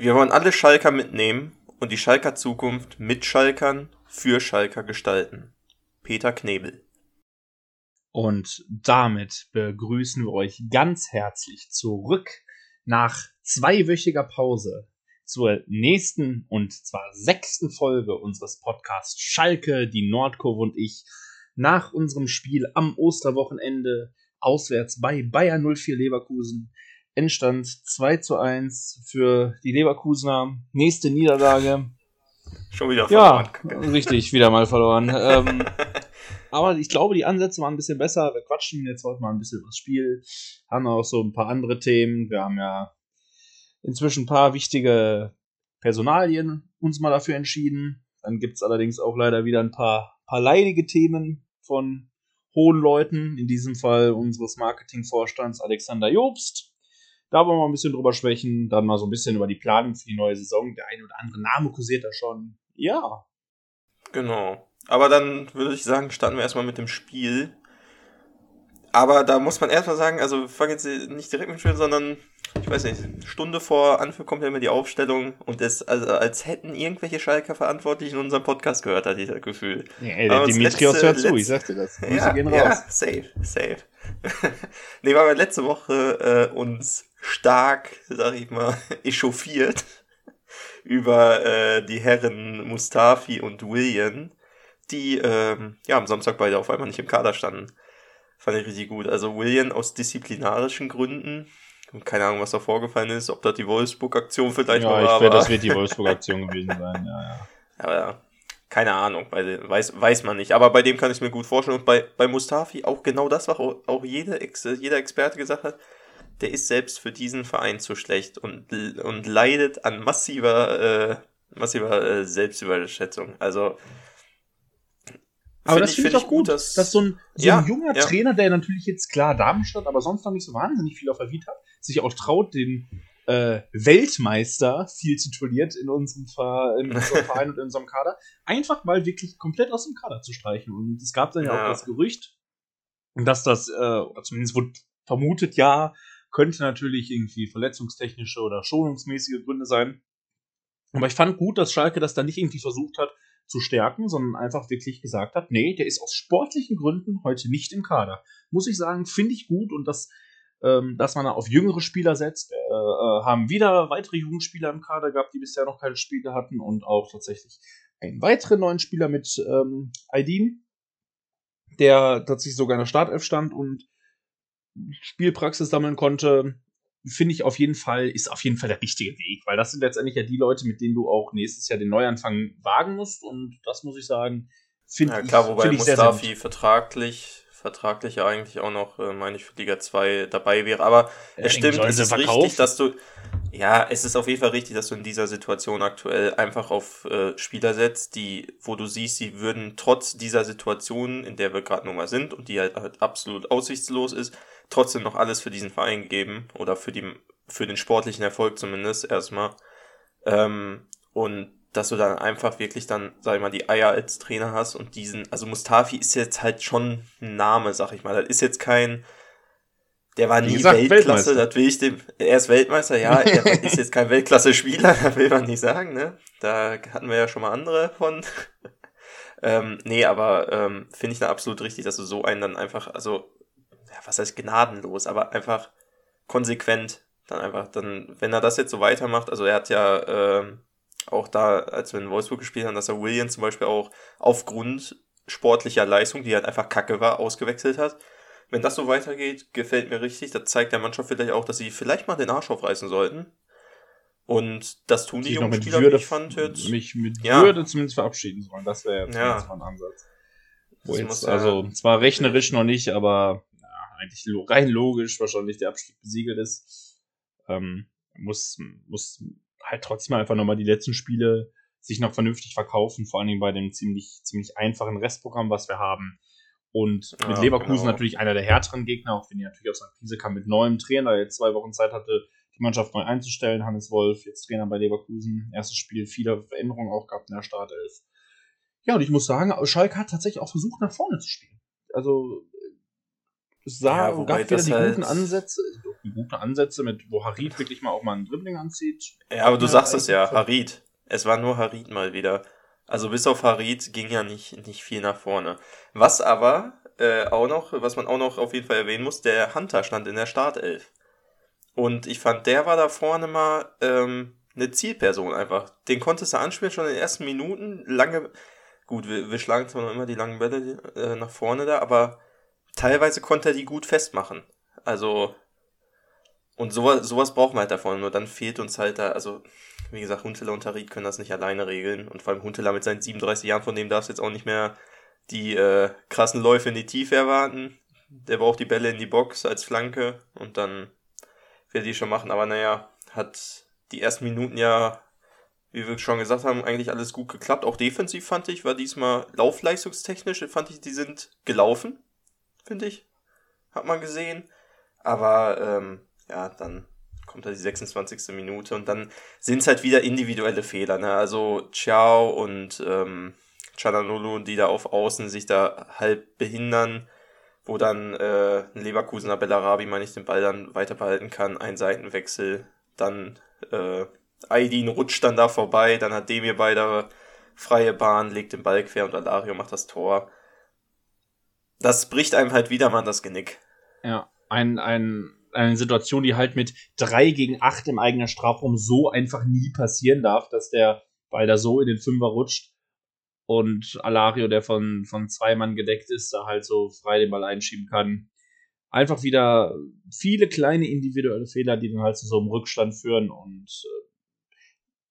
Wir wollen alle Schalker mitnehmen und die Schalker Zukunft mit Schalkern für Schalker gestalten. Peter Knebel. Und damit begrüßen wir euch ganz herzlich zurück nach zweiwöchiger Pause zur nächsten und zwar sechsten Folge unseres Podcasts Schalke, die Nordkurve und ich nach unserem Spiel am Osterwochenende auswärts bei Bayern 04 Leverkusen. Endstand 2 zu 1 für die Leverkusener. Nächste Niederlage. Schon wieder verloren. Ja, richtig, wieder mal verloren. ähm, aber ich glaube, die Ansätze waren ein bisschen besser. Wir quatschen jetzt heute mal ein bisschen über das Spiel. Haben auch so ein paar andere Themen. Wir haben ja inzwischen ein paar wichtige Personalien uns mal dafür entschieden. Dann gibt es allerdings auch leider wieder ein paar, paar leidige Themen von hohen Leuten. In diesem Fall unseres Marketingvorstands Alexander Jobst. Da wollen wir ein bisschen drüber sprechen. Dann mal so ein bisschen über die Planung für die neue Saison. Der eine oder andere Name kursiert da schon. Ja. Genau. Aber dann würde ich sagen, starten wir erstmal mit dem Spiel. Aber da muss man erstmal sagen, also wir fangen jetzt nicht direkt mit dem Spiel, sondern ich weiß nicht, Stunde vor Anfang kommt ja immer die Aufstellung und es, also als hätten irgendwelche Schalker Verantwortlichen unseren Podcast gehört, hatte ich das Gefühl. Ja, ey, der Dimitrios hört zu, ich sagte das. Ja, gehen raus. Ja, safe, safe. nee, weil wir letzte Woche äh, uns stark, sag ich mal, echauffiert über äh, die Herren Mustafi und William, die ähm, ja am Samstag beide auf einmal nicht im Kader standen. Fand ich richtig gut. Also William aus disziplinarischen Gründen. Keine Ahnung, was da vorgefallen ist, ob das die Wolfsburg-Aktion vielleicht ja, war. Ja, ich werde, das wird die Wolfsburg-Aktion gewesen sein, ja, ja. Aber ja, keine Ahnung, weiß, weiß man nicht. Aber bei dem kann ich mir gut vorstellen. Und bei, bei Mustafi auch genau das, was auch, jeder, jeder Experte gesagt hat. Der ist selbst für diesen Verein zu schlecht und, und leidet an massiver, äh, massiver äh, Selbstüberschätzung. Also, aber das finde ich auch gut, dass, dass so ein, so ja, ein junger ja. Trainer, der natürlich jetzt klar Darmstadt, aber sonst noch nicht so wahnsinnig viel auf der Vita hat, sich auch traut, den äh, Weltmeister, viel tituliert in unserem, in unserem Verein und in unserem Kader, einfach mal wirklich komplett aus dem Kader zu streichen. Und es gab dann ja, ja. auch das Gerücht, dass das, äh, oder zumindest wurde vermutet, ja, könnte natürlich irgendwie verletzungstechnische oder schonungsmäßige Gründe sein. Aber ich fand gut, dass Schalke das dann nicht irgendwie versucht hat, zu stärken, sondern einfach wirklich gesagt hat, nee, der ist aus sportlichen Gründen heute nicht im Kader. Muss ich sagen, finde ich gut und das, ähm, dass man da auf jüngere Spieler setzt. Äh, äh, haben wieder weitere Jugendspieler im Kader gehabt, die bisher noch keine Spiele hatten und auch tatsächlich einen weiteren neuen Spieler mit ähm, Aidin, der tatsächlich sogar in der Startelf stand und Spielpraxis sammeln konnte finde ich auf jeden Fall, ist auf jeden Fall der richtige Weg, weil das sind letztendlich ja die Leute, mit denen du auch nächstes Jahr den Neuanfang wagen musst und das muss ich sagen, finde ja, klar, ich, wobei ich Mustafi sehr, sehr vertraglich vertraglich ja eigentlich auch noch, äh, meine ich, für Liga 2 dabei wäre. Aber ja, es stimmt, es ist verkaufen. richtig, dass du, ja, es ist auf jeden Fall richtig, dass du in dieser Situation aktuell einfach auf äh, Spieler setzt, die, wo du siehst, sie würden trotz dieser Situation, in der wir gerade nun mal sind und die halt, halt absolut aussichtslos ist, trotzdem noch alles für diesen Verein geben oder für die für den sportlichen Erfolg zumindest erstmal. Ähm, und dass du dann einfach wirklich dann, sag ich mal, die Eier als Trainer hast und diesen, also Mustafi ist jetzt halt schon ein Name, sag ich mal. Das ist jetzt kein, der war nie gesagt, Weltklasse, das will ich dem, er ist Weltmeister, ja, er ist jetzt kein Weltklasse-Spieler, das will man nicht sagen, ne? Da hatten wir ja schon mal andere von. ähm, nee, aber ähm, finde ich da absolut richtig, dass du so einen dann einfach, also was heißt gnadenlos, aber einfach konsequent dann einfach, dann, wenn er das jetzt so weitermacht, also er hat ja äh, auch da, als wir in Wolfsburg gespielt haben, dass er William zum Beispiel auch aufgrund sportlicher Leistung, die halt einfach kacke war, ausgewechselt hat. Wenn das so weitergeht, gefällt mir richtig. Das zeigt der Mannschaft vielleicht auch, dass sie vielleicht mal den Arsch aufreißen sollten. Und das tun die jungen Spieler, Würde, wie ich fand, jetzt. Mich mit ja. Würde zumindest verabschieden sollen. Das wäre jetzt ja. mal ein Ansatz. Wo jetzt, also, zwar rechnerisch noch nicht, aber eigentlich rein logisch wahrscheinlich der Abstieg besiegelt ist. Ähm, muss, muss halt trotzdem einfach nochmal die letzten Spiele sich noch vernünftig verkaufen, vor allen Dingen bei dem ziemlich, ziemlich einfachen Restprogramm, was wir haben. Und mit ja, Leverkusen genau. natürlich einer der härteren Gegner, auch wenn die natürlich aus einer Krise kam mit neuem Trainer, der jetzt zwei Wochen Zeit hatte, die Mannschaft neu einzustellen. Hannes Wolf, jetzt Trainer bei Leverkusen. Erstes Spiel, viele Veränderungen auch gehabt in der Startelf. Ja, und ich muss sagen, Schalke hat tatsächlich auch versucht, nach vorne zu spielen. Also sah, ja, gab wieder die halt, guten Ansätze. gute Ansätze, mit, wo Harid wirklich mal auch mal ein Dribbling anzieht. Ja, aber du ja, sagst es ja, Harid. Es war nur Harid mal wieder. Also bis auf Harid ging ja nicht, nicht viel nach vorne. Was aber äh, auch noch, was man auch noch auf jeden Fall erwähnen muss, der Hunter stand in der Startelf. Und ich fand, der war da vorne mal ähm, eine Zielperson einfach. Den konntest du anspielen schon in den ersten Minuten. Lange, gut, wir, wir schlagen zwar noch immer die langen Bälle äh, nach vorne da, aber teilweise konnte er die gut festmachen. Also, und sowas, sowas braucht man halt davon. Nur dann fehlt uns halt da, also wie gesagt, Huntela und Tarik können das nicht alleine regeln. Und vor allem Huntela mit seinen 37 Jahren, von dem darfst du jetzt auch nicht mehr die äh, krassen Läufe in die Tiefe erwarten. Der braucht die Bälle in die Box als Flanke und dann wird die schon machen. Aber naja, hat die ersten Minuten ja, wie wir schon gesagt haben, eigentlich alles gut geklappt. Auch defensiv fand ich, war diesmal laufleistungstechnisch, fand ich, die sind gelaufen, finde ich. Hat man gesehen. Aber ähm, ja, dann kommt da die 26. Minute und dann sind es halt wieder individuelle Fehler. Ne? Also Ciao und ähm, Chananolo, die da auf Außen sich da halb behindern, wo dann äh, ein Leverkusener Bellarabi, meine ich, den Ball dann weiter behalten kann, ein Seitenwechsel, dann äh, Aydin rutscht dann da vorbei, dann hat Demir beide freie Bahn, legt den Ball quer und Alario macht das Tor. Das bricht einem halt wieder mal das Genick. Ja, ein, ein eine Situation, die halt mit 3 gegen 8 im eigenen Strafraum so einfach nie passieren darf, dass der Ball da so in den Fünfer rutscht und Alario, der von, von zwei Mann gedeckt ist, da halt so frei den Ball einschieben kann. Einfach wieder viele kleine individuelle Fehler, die dann halt zu so einem Rückstand führen und äh,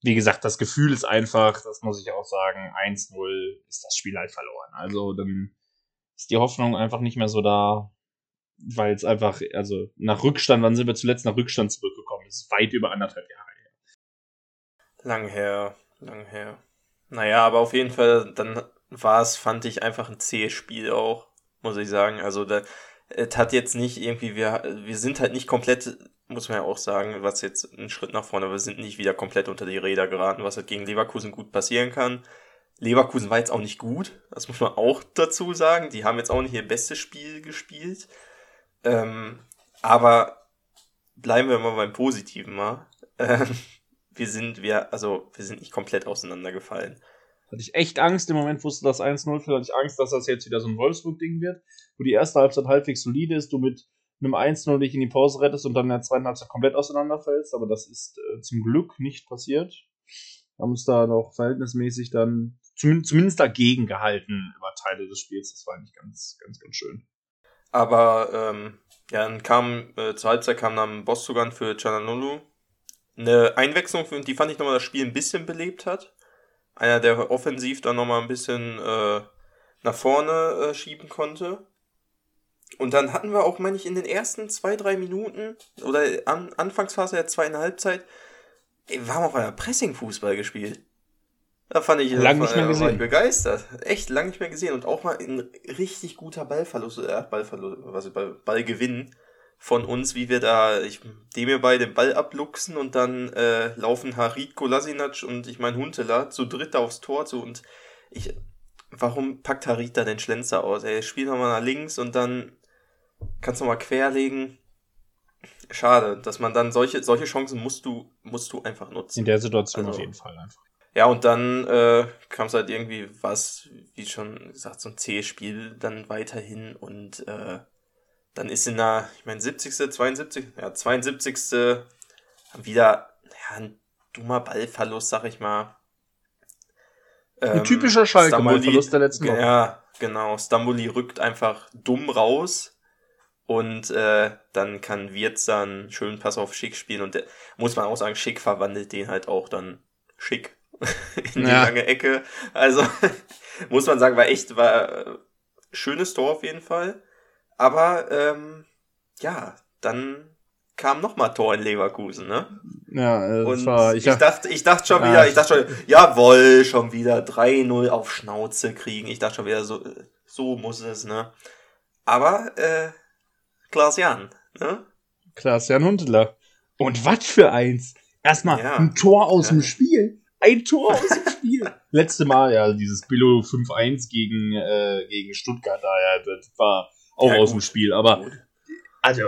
wie gesagt, das Gefühl ist einfach, das muss ich auch sagen, 1-0 ist das Spiel halt verloren. Also dann ist die Hoffnung einfach nicht mehr so da, weil es einfach, also nach Rückstand, wann sind wir zuletzt nach Rückstand zurückgekommen? Das ist weit über anderthalb Jahre her. Lang her, lang her. Naja, aber auf jeden Fall, dann war es, fand ich, einfach ein zähes Spiel auch, muss ich sagen. Also, da, es hat jetzt nicht irgendwie, wir, wir sind halt nicht komplett, muss man ja auch sagen, was jetzt ein Schritt nach vorne, wir sind nicht wieder komplett unter die Räder geraten, was halt gegen Leverkusen gut passieren kann. Leverkusen war jetzt auch nicht gut, das muss man auch dazu sagen. Die haben jetzt auch nicht ihr bestes Spiel gespielt. Ähm, aber bleiben wir mal beim Positiven mal. Ähm, wir sind, wir, also, wir sind nicht komplett auseinandergefallen. Hatte ich echt Angst, im Moment wusste das 1-0, hatte ich Angst, dass das jetzt wieder so ein Wolfsburg-Ding wird, wo die erste Halbzeit halbwegs solide ist, du mit einem 1-0 dich in die Pause rettest und dann in der zweiten Halbzeit komplett auseinanderfällst, aber das ist äh, zum Glück nicht passiert. Wir haben uns da noch verhältnismäßig dann zumindest, dagegen gehalten über Teile des Spiels. Das war eigentlich ganz, ganz, ganz schön. Aber ähm, ja, dann kam äh, zur Halbzeit kam dann Bostogan für Chananulu. Eine Einwechslung, die fand ich nochmal das Spiel ein bisschen belebt hat. Einer, der offensiv dann nochmal ein bisschen äh, nach vorne äh, schieben konnte. Und dann hatten wir auch, meine ich, in den ersten zwei, drei Minuten oder an Anfangsphase der zweiten Halbzeit, ey, wir haben auf einer Pressing-Fußball gespielt. Da fand ich, lang nicht mehr gesehen. begeistert. Echt lang nicht mehr gesehen. Und auch mal ein richtig guter Ballverlust, äh, Ballverlust, was Ball, Ballgewinn von uns, wie wir da, ich, dem wir bei den Ball abluchsen und dann äh, laufen Harit Kolasinac und ich mein Huntela zu dritt aufs Tor zu und ich, warum packt Harit da den Schlenzer aus? Er spielt nochmal nach links und dann kannst du mal querlegen. Schade, dass man dann solche, solche Chancen musst du, musst du einfach nutzen. In der Situation also, auf jeden Fall einfach. Ja, und dann äh, kam es halt irgendwie was, wie schon gesagt, so ein zähes Spiel dann weiterhin und äh, dann ist in der, ich meine, 70., 72., ja, 72. wieder ja, ein dummer Ballverlust, sag ich mal. Ähm, ein typischer Schalke-Ballverlust der letzten Woche. Ja, genau. Stamboli rückt einfach dumm raus und äh, dann kann Wirtz dann schön Pass auf Schick spielen und der, muss man auch sagen, Schick verwandelt den halt auch dann schick in die ja. lange Ecke. Also muss man sagen, war echt, war äh, schönes Tor auf jeden Fall. Aber ähm, ja, dann kam noch mal Tor in Leverkusen, ne? Ja, das und war, ich, ich dachte, ich dachte schon wieder, ich dachte schon, jawoll, schon wieder 3-0 auf Schnauze kriegen. Ich dachte schon wieder, so, so muss es, ne? Aber, äh, Klaas-Jan, ne? Klaas-Jan Huntela. Und was für eins! Erstmal ja. ein Tor aus ja. dem Spiel. Ein Tor aus dem Spiel. Letzte Mal, ja, dieses Billo 5-1 gegen, äh, gegen Stuttgart, da, ja, das war auch ja, aus gut. dem Spiel. Aber, also,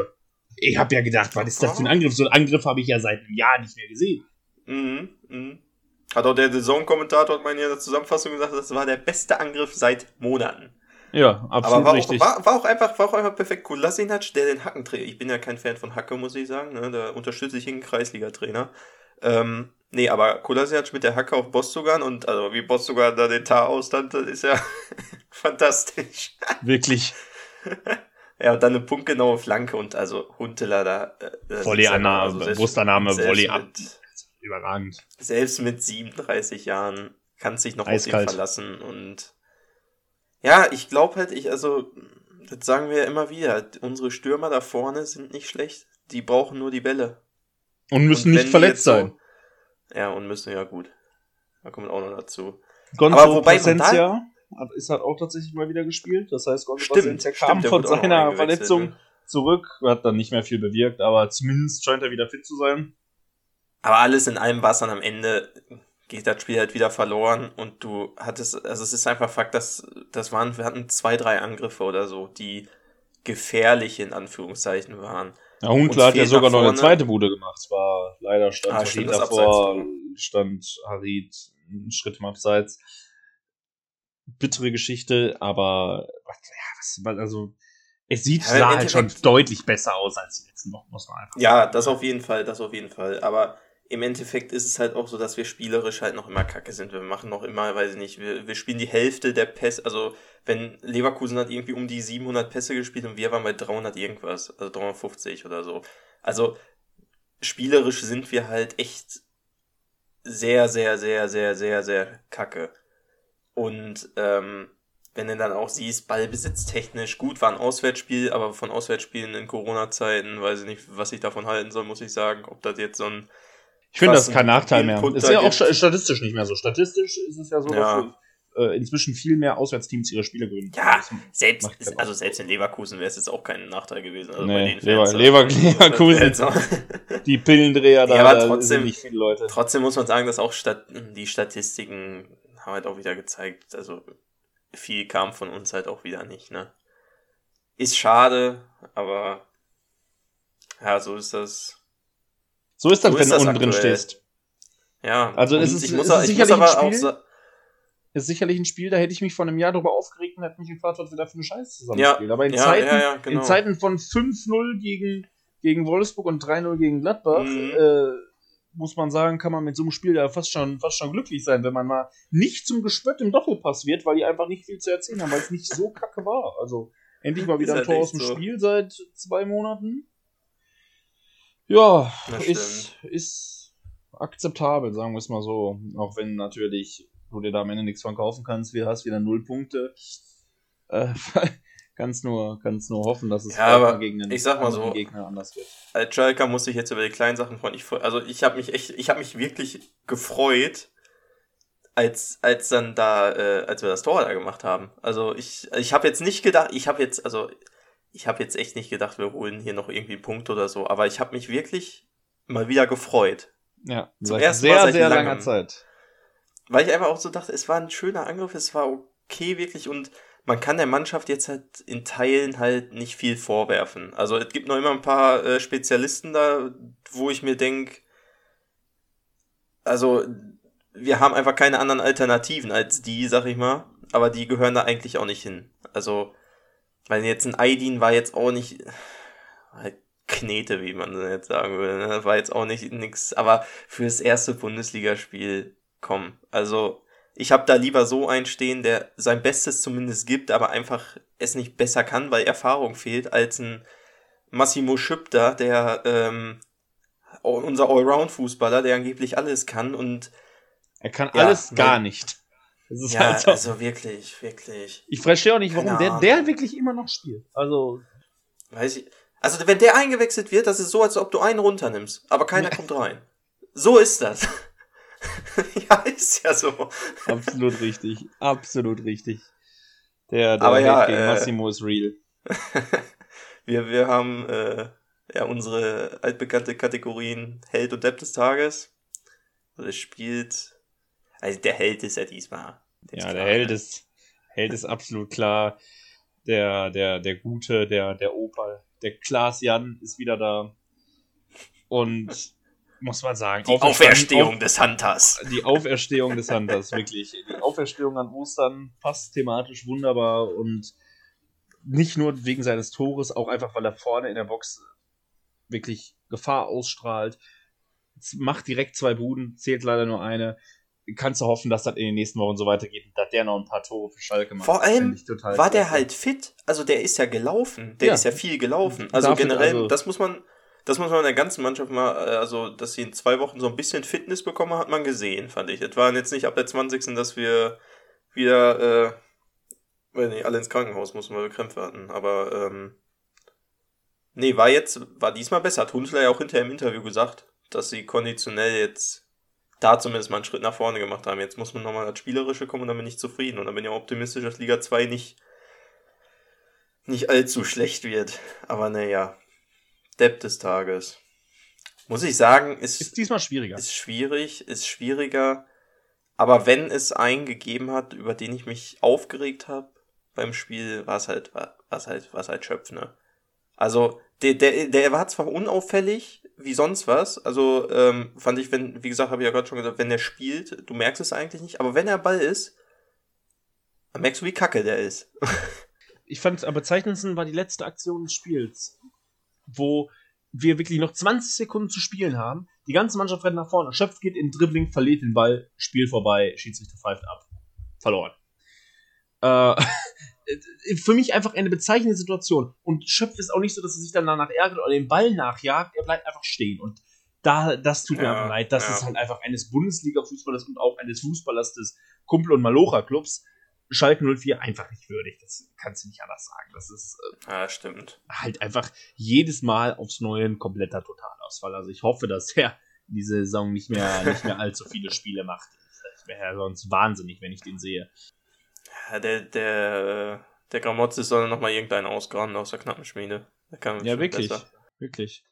ich habe ja gedacht, was ist das für ein Angriff? So einen Angriff habe ich ja seit einem Jahr nicht mehr gesehen. Mhm, mhm. Hat auch der Saison-Kommentator in der Zusammenfassung gesagt, das war der beste Angriff seit Monaten. Ja, absolut Aber war richtig. Auch, war, war, auch einfach, war auch einfach perfekt. Kolasinac, der den Hacken dreht. Ich bin ja kein Fan von Hacke, muss ich sagen. Ne? Da unterstütze ich einen Kreisliga-Trainer. Ähm, nee, aber Kolasinac mit der Hacke auf Bostogan und also wie Bostogan da den Tar ausstand, das ist ja fantastisch. Wirklich. ja, und dann eine punktgenaue Flanke und also Huntela da. Äh, Volley-Annahme, also Brustannahme, Volley ab. Überragend. Selbst mit 37 Jahren kannst dich noch Eiskalt. auf ihn verlassen und ja, ich glaube halt, ich, also, das sagen wir ja immer wieder, unsere Stürmer da vorne sind nicht schlecht. Die brauchen nur die Bälle. Und müssen und nicht verletzt sein. So, ja, und müssen, ja gut. Da kommt auch noch dazu. Gonzo Aber wobei Placencia ist halt auch tatsächlich mal wieder gespielt. Das heißt, Gonzo stimmt, Placencia kam von seiner Verletzung ne? zurück, hat dann nicht mehr viel bewirkt, aber zumindest scheint er wieder fit zu sein. Aber alles in allem war es dann am Ende geht das Spiel halt wieder verloren und du hattest, also es ist einfach Fakt, dass das waren, wir hatten zwei, drei Angriffe oder so, die gefährlich in Anführungszeichen waren. Ja, Huntler hat ja sogar noch eine zweite Bude gemacht. Es war leider stand ah, stimmt, davor, Abseits, stand Harid einen Schritt im Abseits. Bittere Geschichte, aber ja, was, also es sieht ja, halt schon deutlich besser aus als die letzten Wochen, muss man einfach Ja, das auf jeden Fall, das auf jeden Fall. Aber im Endeffekt ist es halt auch so, dass wir spielerisch halt noch immer kacke sind. Wir machen noch immer, weiß ich nicht, wir, wir spielen die Hälfte der Pässe, also wenn Leverkusen hat irgendwie um die 700 Pässe gespielt und wir waren bei 300 irgendwas, also 350 oder so. Also spielerisch sind wir halt echt sehr, sehr, sehr, sehr, sehr, sehr kacke. Und ähm, wenn du dann auch siehst, ballbesitztechnisch gut war ein Auswärtsspiel, aber von Auswärtsspielen in Corona-Zeiten weiß ich nicht, was ich davon halten soll, muss ich sagen. Ob das jetzt so ein ich finde, das ist kein Nachteil mehr. Das ist ja auch statistisch nicht mehr so. Statistisch ist es ja so, ja. dass äh, inzwischen viel mehr Auswärtsteams ihre Spiele gewinnen. Ja, selbst, also selbst in Leverkusen wäre es jetzt auch kein Nachteil gewesen. Also nee, Lever, Lever, Leverkusen, die Pillendreher da, ja, aber trotzdem, sind nicht viele Leute. Trotzdem muss man sagen, dass auch Stat die Statistiken haben halt auch wieder gezeigt, also viel kam von uns halt auch wieder nicht, ne? Ist schade, aber ja, so ist das so ist das, so wenn du unten drin stehst. Ja. Also es ist, ich muss, es ist sicherlich ein Spiel. Ist sicherlich ein Spiel, da hätte ich mich vor einem Jahr darüber aufgeregt und hätte mich gefragt, was wir da für eine Scheiße zusammenspielen. Ja, Aber in, ja, Zeiten, ja, genau. in Zeiten von 5-0 gegen, gegen Wolfsburg und 3-0 gegen Gladbach, mhm. äh, muss man sagen, kann man mit so einem Spiel ja fast schon, fast schon glücklich sein, wenn man mal nicht zum Gespött im Doppelpass wird, weil die einfach nicht viel zu erzählen haben, weil es nicht so kacke war. Also endlich mal wieder ein Tor aus dem so. Spiel seit zwei Monaten. Ja, ist, ist akzeptabel, sagen wir es mal so. Auch wenn natürlich du dir da am Ende nichts von kaufen kannst, wir hast wieder null Punkte. Äh, kannst nur, kannst nur hoffen, dass es ja, aber gegen den ich sag mal so, Gegner anders wird. Als Schalker muss ich jetzt über die kleinen Sachen freuen. Ich, also ich habe mich echt, ich habe mich wirklich gefreut, als als dann da, äh, als wir das Tor da gemacht haben. Also ich, ich habe jetzt nicht gedacht, ich habe jetzt, also ich habe jetzt echt nicht gedacht, wir holen hier noch irgendwie einen Punkt oder so, aber ich habe mich wirklich mal wieder gefreut. Ja, zum ersten sehr, Mal seit sehr langem. langer Zeit. Weil ich einfach auch so dachte, es war ein schöner Angriff, es war okay wirklich und man kann der Mannschaft jetzt halt in Teilen halt nicht viel vorwerfen. Also es gibt noch immer ein paar äh, Spezialisten da, wo ich mir denke, also wir haben einfach keine anderen Alternativen als die, sag ich mal, aber die gehören da eigentlich auch nicht hin. Also weil jetzt ein Aidin war jetzt auch nicht halt Knete, wie man jetzt sagen würde. Ne? War jetzt auch nicht nix, aber fürs erste Bundesligaspiel, komm. Also ich habe da lieber so einen stehen, der sein Bestes zumindest gibt, aber einfach es nicht besser kann, weil Erfahrung fehlt, als ein Massimo Schüpter, der ähm, unser Allround-Fußballer, der angeblich alles kann und er kann alles ja, gar nicht ja, halt so. also wirklich, wirklich. Ich verstehe auch nicht, warum der, der wirklich immer noch spielt. Also. Weiß ich. Also, wenn der eingewechselt wird, das ist so, als ob du einen runternimmst, aber keiner kommt rein. So ist das. ja, ist ja so. Absolut richtig. Absolut richtig. Der, der aber ja, gegen äh, Massimo ist real. wir, wir haben äh, ja unsere altbekannte Kategorien Held und Depp des Tages. Also es spielt also der Held ist ja diesmal. Ja, der Held ist, Held ist absolut klar. Der, der, der Gute, der, der Opa, der Klaas Jan ist wieder da. Und muss man sagen, die Auferstehung auf, des Hunters. Die Auferstehung des Hunters, wirklich. Die Auferstehung an Ostern passt thematisch wunderbar und nicht nur wegen seines Tores, auch einfach, weil er vorne in der Box wirklich Gefahr ausstrahlt. Macht direkt zwei Buden, zählt leider nur eine. Kannst du hoffen, dass das in den nächsten Wochen so weitergeht und dass der noch ein paar Tore für Schalke macht. Vor allem war klasse. der halt fit. Also der ist ja gelaufen. Der ja. ist ja viel gelaufen. Also Dafür, generell, also das muss man, das muss man in der ganzen Mannschaft mal, äh, also dass sie in zwei Wochen so ein bisschen Fitness bekommen, hat man gesehen, fand ich. Es waren jetzt nicht ab der 20. dass wir wieder, äh, weil nee, alle ins Krankenhaus mussten, weil wir Krämpfe hatten. Aber ähm, nee, war jetzt, war diesmal besser. Hat Hunsler ja auch hinterher im Interview gesagt, dass sie konditionell jetzt da zumindest mal einen Schritt nach vorne gemacht haben. Jetzt muss man nochmal als Spielerische kommen und dann bin ich zufrieden. Und dann bin ich auch optimistisch, dass Liga 2 nicht, nicht allzu schlecht wird. Aber naja, Depp des Tages. Muss ich sagen, ist, ist diesmal schwieriger. Ist schwierig, ist schwieriger. Aber wenn es einen gegeben hat, über den ich mich aufgeregt habe beim Spiel, war es halt, war es halt, war es halt Schöpf, ne? Also, der, der, der war zwar unauffällig, wie sonst was. Also ähm, fand ich, wenn, wie gesagt, habe ich ja gerade schon gesagt, wenn der spielt, du merkst es eigentlich nicht, aber wenn er Ball ist, dann merkst du, wie kacke der ist. ich fand am bezeichnendsten war die letzte Aktion des Spiels, wo wir wirklich noch 20 Sekunden zu spielen haben. Die ganze Mannschaft rennt nach vorne. Schöpf geht in Dribbling, verliert den Ball, Spiel vorbei, Schiedsrichter pfeift ab. Verloren. Äh, für mich einfach eine bezeichnende Situation. Und Schöpf ist auch nicht so, dass er sich dann danach ärgert oder den Ball nachjagt. Er bleibt einfach stehen. Und da, das tut mir einfach leid. Das ja. ist halt einfach eines Bundesliga-Fußballers und auch eines Fußballers des Kumpel- und Malocha-Clubs. Schalke 04 einfach nicht würdig. Das kannst du nicht anders sagen. Das ist äh, ja, stimmt. halt einfach jedes Mal aufs Neue ein kompletter Totalausfall. Also ich hoffe, dass er diese Saison nicht mehr, nicht mehr allzu viele Spiele macht. Das wäre ja sonst wahnsinnig, wenn ich den sehe. Ja, der, der, der Gramotze soll noch mal irgendeinen ausgraben aus der Knappenschmiede. Der ja, wirklich. Besser. Wirklich.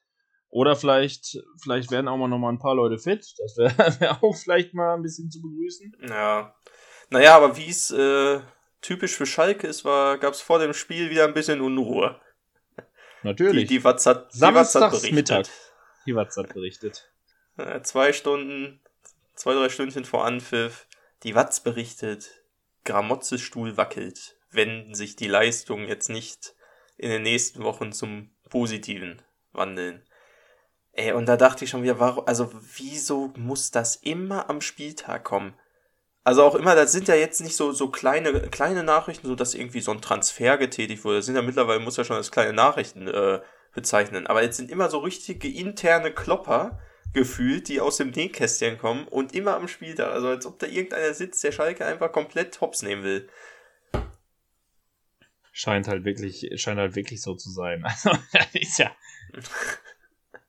Oder vielleicht, vielleicht werden auch mal noch mal ein paar Leute fit. Das wäre wär auch vielleicht mal ein bisschen zu begrüßen. Ja. Naja, aber wie es äh, typisch für Schalke ist, gab es vor dem Spiel wieder ein bisschen Unruhe. Natürlich. Die, die Watz hat, die Watz hat berichtet. Mittag. Die Watz hat berichtet. Äh, zwei Stunden, zwei, drei Stündchen vor Anpfiff. Die Watz berichtet. Gramotzes Stuhl wackelt, wenn sich die Leistungen jetzt nicht in den nächsten Wochen zum Positiven wandeln. Ey, und da dachte ich schon wieder, warum, also wieso muss das immer am Spieltag kommen? Also auch immer, das sind ja jetzt nicht so, so kleine, kleine Nachrichten, so dass irgendwie so ein Transfer getätigt wurde. Das sind ja mittlerweile, muss ja schon als kleine Nachrichten äh, bezeichnen. Aber jetzt sind immer so richtige interne Klopper, gefühlt, die aus dem Nähkästchen kommen und immer am Spiel da. Also als ob da irgendeiner sitzt, der Schalke einfach komplett hops nehmen will. Scheint halt wirklich, scheint halt wirklich so zu sein. Also, das ist ja.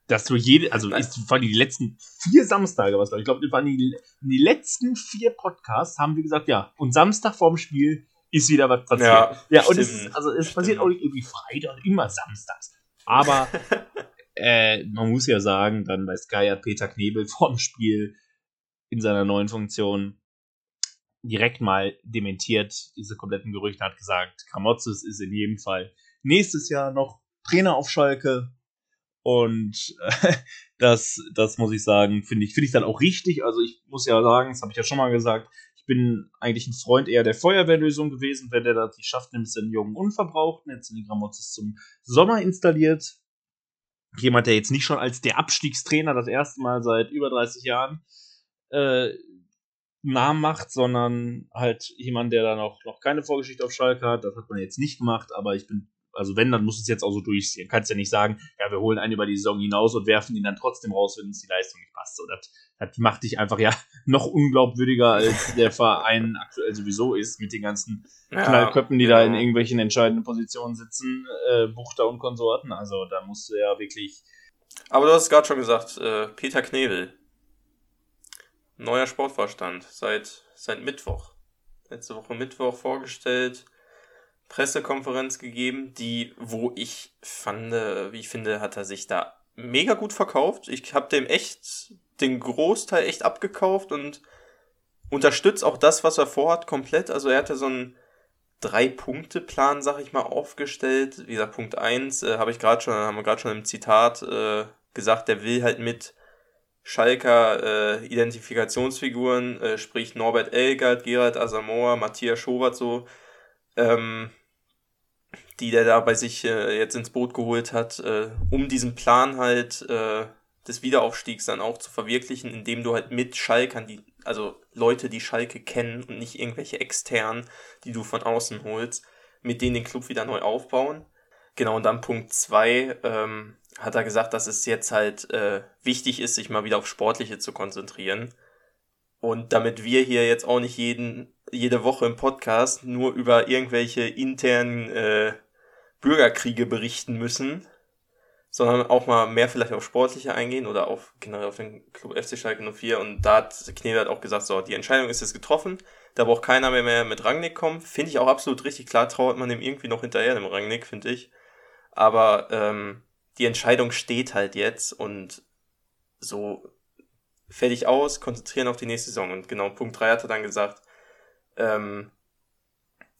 Dass du jede, also ist, waren die letzten vier Samstage, was ich glaube, waren die, die letzten vier Podcasts, haben wir gesagt, ja, und Samstag vorm Spiel ist wieder was passiert. Ja, ja und es, also es passiert auch nicht irgendwie Freitag, immer samstags. Aber äh, man muss ja sagen, dann bei Sky hat Peter Knebel vorm Spiel in seiner neuen Funktion direkt mal dementiert diese kompletten Gerüchte, hat gesagt, Kramotzes ist in jedem Fall nächstes Jahr noch Trainer auf Schalke. Und äh, das, das muss ich sagen, finde ich, finde ich dann auch richtig. Also ich muss ja sagen, das habe ich ja schon mal gesagt, ich bin eigentlich ein Freund eher der Feuerwehrlösung gewesen, wenn der das die schafft, nimmt es den jungen Unverbrauchten, jetzt sind die Gramotzes zum Sommer installiert jemand, der jetzt nicht schon als der Abstiegstrainer das erste Mal seit über 30 Jahren äh, Namen macht, sondern halt jemand, der da noch, noch keine Vorgeschichte auf Schalke hat. Das hat man jetzt nicht gemacht, aber ich bin, also wenn, dann muss es jetzt auch so durchziehen. Kannst ja nicht sagen, ja, wir holen einen über die Saison hinaus und werfen ihn dann trotzdem raus, wenn uns die Leistung nicht passt. So, das, das macht dich einfach ja noch unglaubwürdiger, als der Verein aktuell sowieso ist, mit den ganzen ja, Knallköppen, die genau. da in irgendwelchen entscheidenden Positionen sitzen, äh, Buchter und Konsorten. Also da musst du ja wirklich. Aber du hast es gerade schon gesagt, äh, Peter Knebel. Neuer Sportvorstand seit, seit Mittwoch. Letzte Woche Mittwoch vorgestellt. Pressekonferenz gegeben, die, wo ich fand, wie ich finde, hat er sich da mega gut verkauft. Ich habe dem echt den Großteil echt abgekauft und unterstützt auch das, was er vorhat, komplett. Also er hatte so ein, Drei-Punkte-Plan, sag ich mal, aufgestellt. Wie gesagt, Punkt 1 äh, habe ich gerade schon, haben wir gerade schon im Zitat äh, gesagt, der will halt mit Schalker äh, Identifikationsfiguren, äh, sprich Norbert Elgert, Gerald Asamoah, Matthias Schobert so, ähm, die der da bei sich äh, jetzt ins Boot geholt hat, äh, um diesen Plan halt äh, des Wiederaufstiegs dann auch zu verwirklichen, indem du halt mit Schalkern, die, also Leute, die Schalke kennen und nicht irgendwelche externen, die du von außen holst, mit denen den Club wieder neu aufbauen. Genau, und dann Punkt zwei ähm, hat er gesagt, dass es jetzt halt äh, wichtig ist, sich mal wieder auf Sportliche zu konzentrieren. Und damit wir hier jetzt auch nicht jeden, jede Woche im Podcast nur über irgendwelche internen äh, Bürgerkriege berichten müssen, sondern auch mal mehr vielleicht auf Sportliche eingehen oder auf generell auf den Club FC Schalke 04. Und da hat Knebel auch gesagt, so, die Entscheidung ist jetzt getroffen, da braucht keiner mehr, mehr mit Rangnick kommen. Finde ich auch absolut richtig. Klar trauert man dem irgendwie noch hinterher, dem Rangnick, finde ich. Aber ähm, die Entscheidung steht halt jetzt und so fertig aus, konzentrieren auf die nächste Saison. Und genau, Punkt 3 hat er dann gesagt, ähm,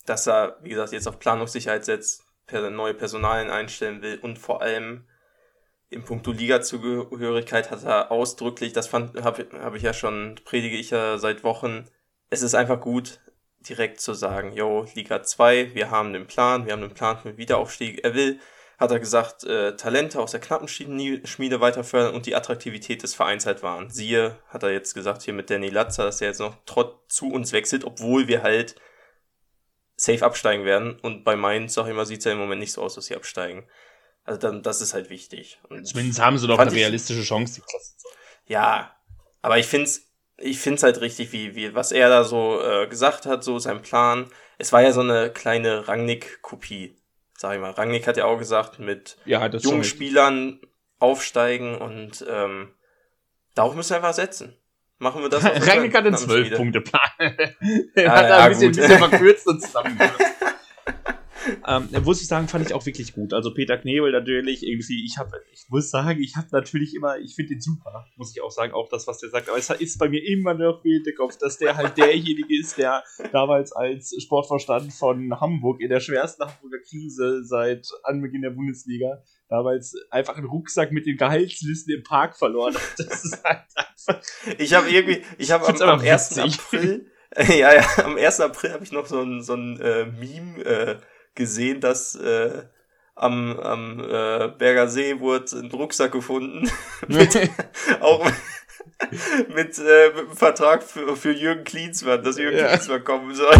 dass er, wie gesagt, jetzt auf Planungssicherheit setzt, neue Personalien einstellen will und vor allem im Punkto Liga-Zugehörigkeit hat er ausdrücklich, das fand, habe hab ich ja schon, predige ich ja seit Wochen, es ist einfach gut, direkt zu sagen, yo, Liga 2, wir haben den Plan, wir haben den Plan für Wiederaufstieg. Er will hat er gesagt, äh, Talente aus der Knappenschmiede weiter fördern und die Attraktivität des Vereins halt wahren. Siehe, hat er jetzt gesagt, hier mit Danny Latzer, dass er jetzt noch trotz zu uns wechselt, obwohl wir halt safe absteigen werden. Und bei Mainz, sag ich mal, sieht es ja im Moment nicht so aus, dass sie absteigen. Also dann, das ist halt wichtig. Und Zumindest haben sie doch eine realistische Chance, die Klasse zu Ja, aber ich find's, ich find's halt richtig, wie, wie, was er da so äh, gesagt hat, so sein Plan. Es war ja so eine kleine Rangnick-Kopie sag ich mal, Rangnick hat ja auch gesagt, mit ja, jungen Spielern aufsteigen und ähm, darauf müssen wir einfach setzen. Machen wir das. Rangnick hat den 12-Punkte-Plan. er hat ja, ein bisschen, bisschen verkürzt und zusammengefasst. ähm, muss ich sagen, fand ich auch wirklich gut. Also Peter Knebel natürlich irgendwie, ich habe, ich muss sagen, ich habe natürlich immer, ich finde ihn super, muss ich auch sagen, auch das, was der sagt. Aber es ist bei mir immer noch im Kopf, dass der halt derjenige ist, der damals als Sportvorstand von Hamburg in der schwersten Hamburger Krise seit Anbeginn der Bundesliga damals einfach einen Rucksack mit den Gehaltslisten im Park verloren hat. Das ist halt einfach. Ich habe irgendwie, ich habe am, am 1. April, ja, ja, am 1. April habe ich noch so ein, so ein äh, Meme äh, gesehen, dass äh, am, am äh, Berger See wurde ein Rucksack gefunden. mit, auch mit, äh, mit einem Vertrag für, für Jürgen Klinsmann, dass Jürgen ja. Klinsmann kommen soll.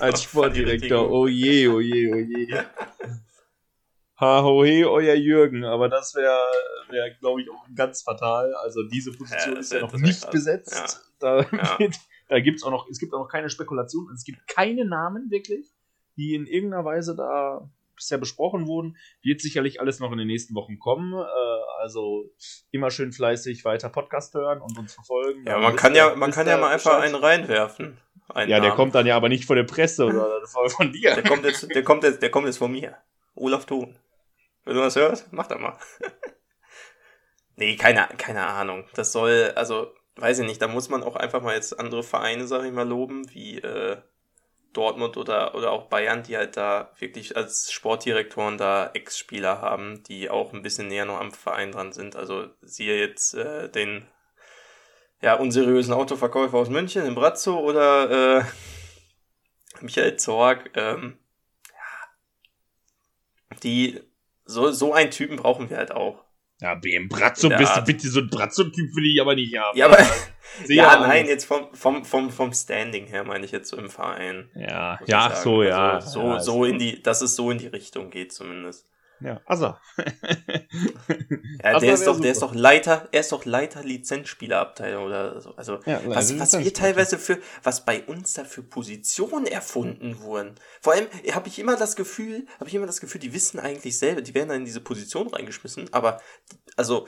Als Sportdirektor. Oh je, oh je, oh je. Ha, ho, he, euer Jürgen. Aber das wäre, wär, glaube ich, auch ganz fatal. Also diese Position ja, ist ja noch nicht besetzt. Ja. Da, ja. da gibt es auch noch, es gibt auch noch keine Spekulation. Es gibt keine Namen wirklich die in irgendeiner Weise da bisher besprochen wurden. Wird sicherlich alles noch in den nächsten Wochen kommen. Äh, also immer schön fleißig weiter Podcast hören und uns verfolgen. Ja, man kann ja, man kann ja mal einfach einen reinwerfen. Einen ja, Namen. der kommt dann ja aber nicht von der Presse oder von dir. Der kommt jetzt, der kommt jetzt, der kommt jetzt von mir. Olaf Thun. Wenn du das hörst, mach das mal. nee, keine, keine Ahnung. Das soll, also, weiß ich nicht, da muss man auch einfach mal jetzt andere Vereine, sag ich mal, loben, wie, äh, Dortmund oder, oder auch Bayern, die halt da wirklich als Sportdirektoren da Ex-Spieler haben, die auch ein bisschen näher noch am Verein dran sind. Also siehe jetzt äh, den ja, unseriösen Autoverkäufer aus München, in Brazzo oder äh, Michael Zorg. Ähm, ja, die, so, so einen Typen brauchen wir halt auch. Ja, BM Brazzo, bist du bitte so ein Brazzo-Typ will ich aber nicht haben. Ja, aber, ja, nein, jetzt vom, vom, vom, vom Standing her meine ich jetzt so im Verein. Ja, ja, so, ja. Also, so, ja, so in die, dass es so in die Richtung geht zumindest. Ja, also. ja, der ist doch, der ist doch Leiter, er ist doch Leiter Lizenzspielerabteilung oder so. Also, ja, was, was wir teilweise für, was bei uns da für Positionen erfunden wurden. Vor allem habe ich immer das Gefühl, habe ich immer das Gefühl, die wissen eigentlich selber, die werden dann in diese Position reingeschmissen, aber, also,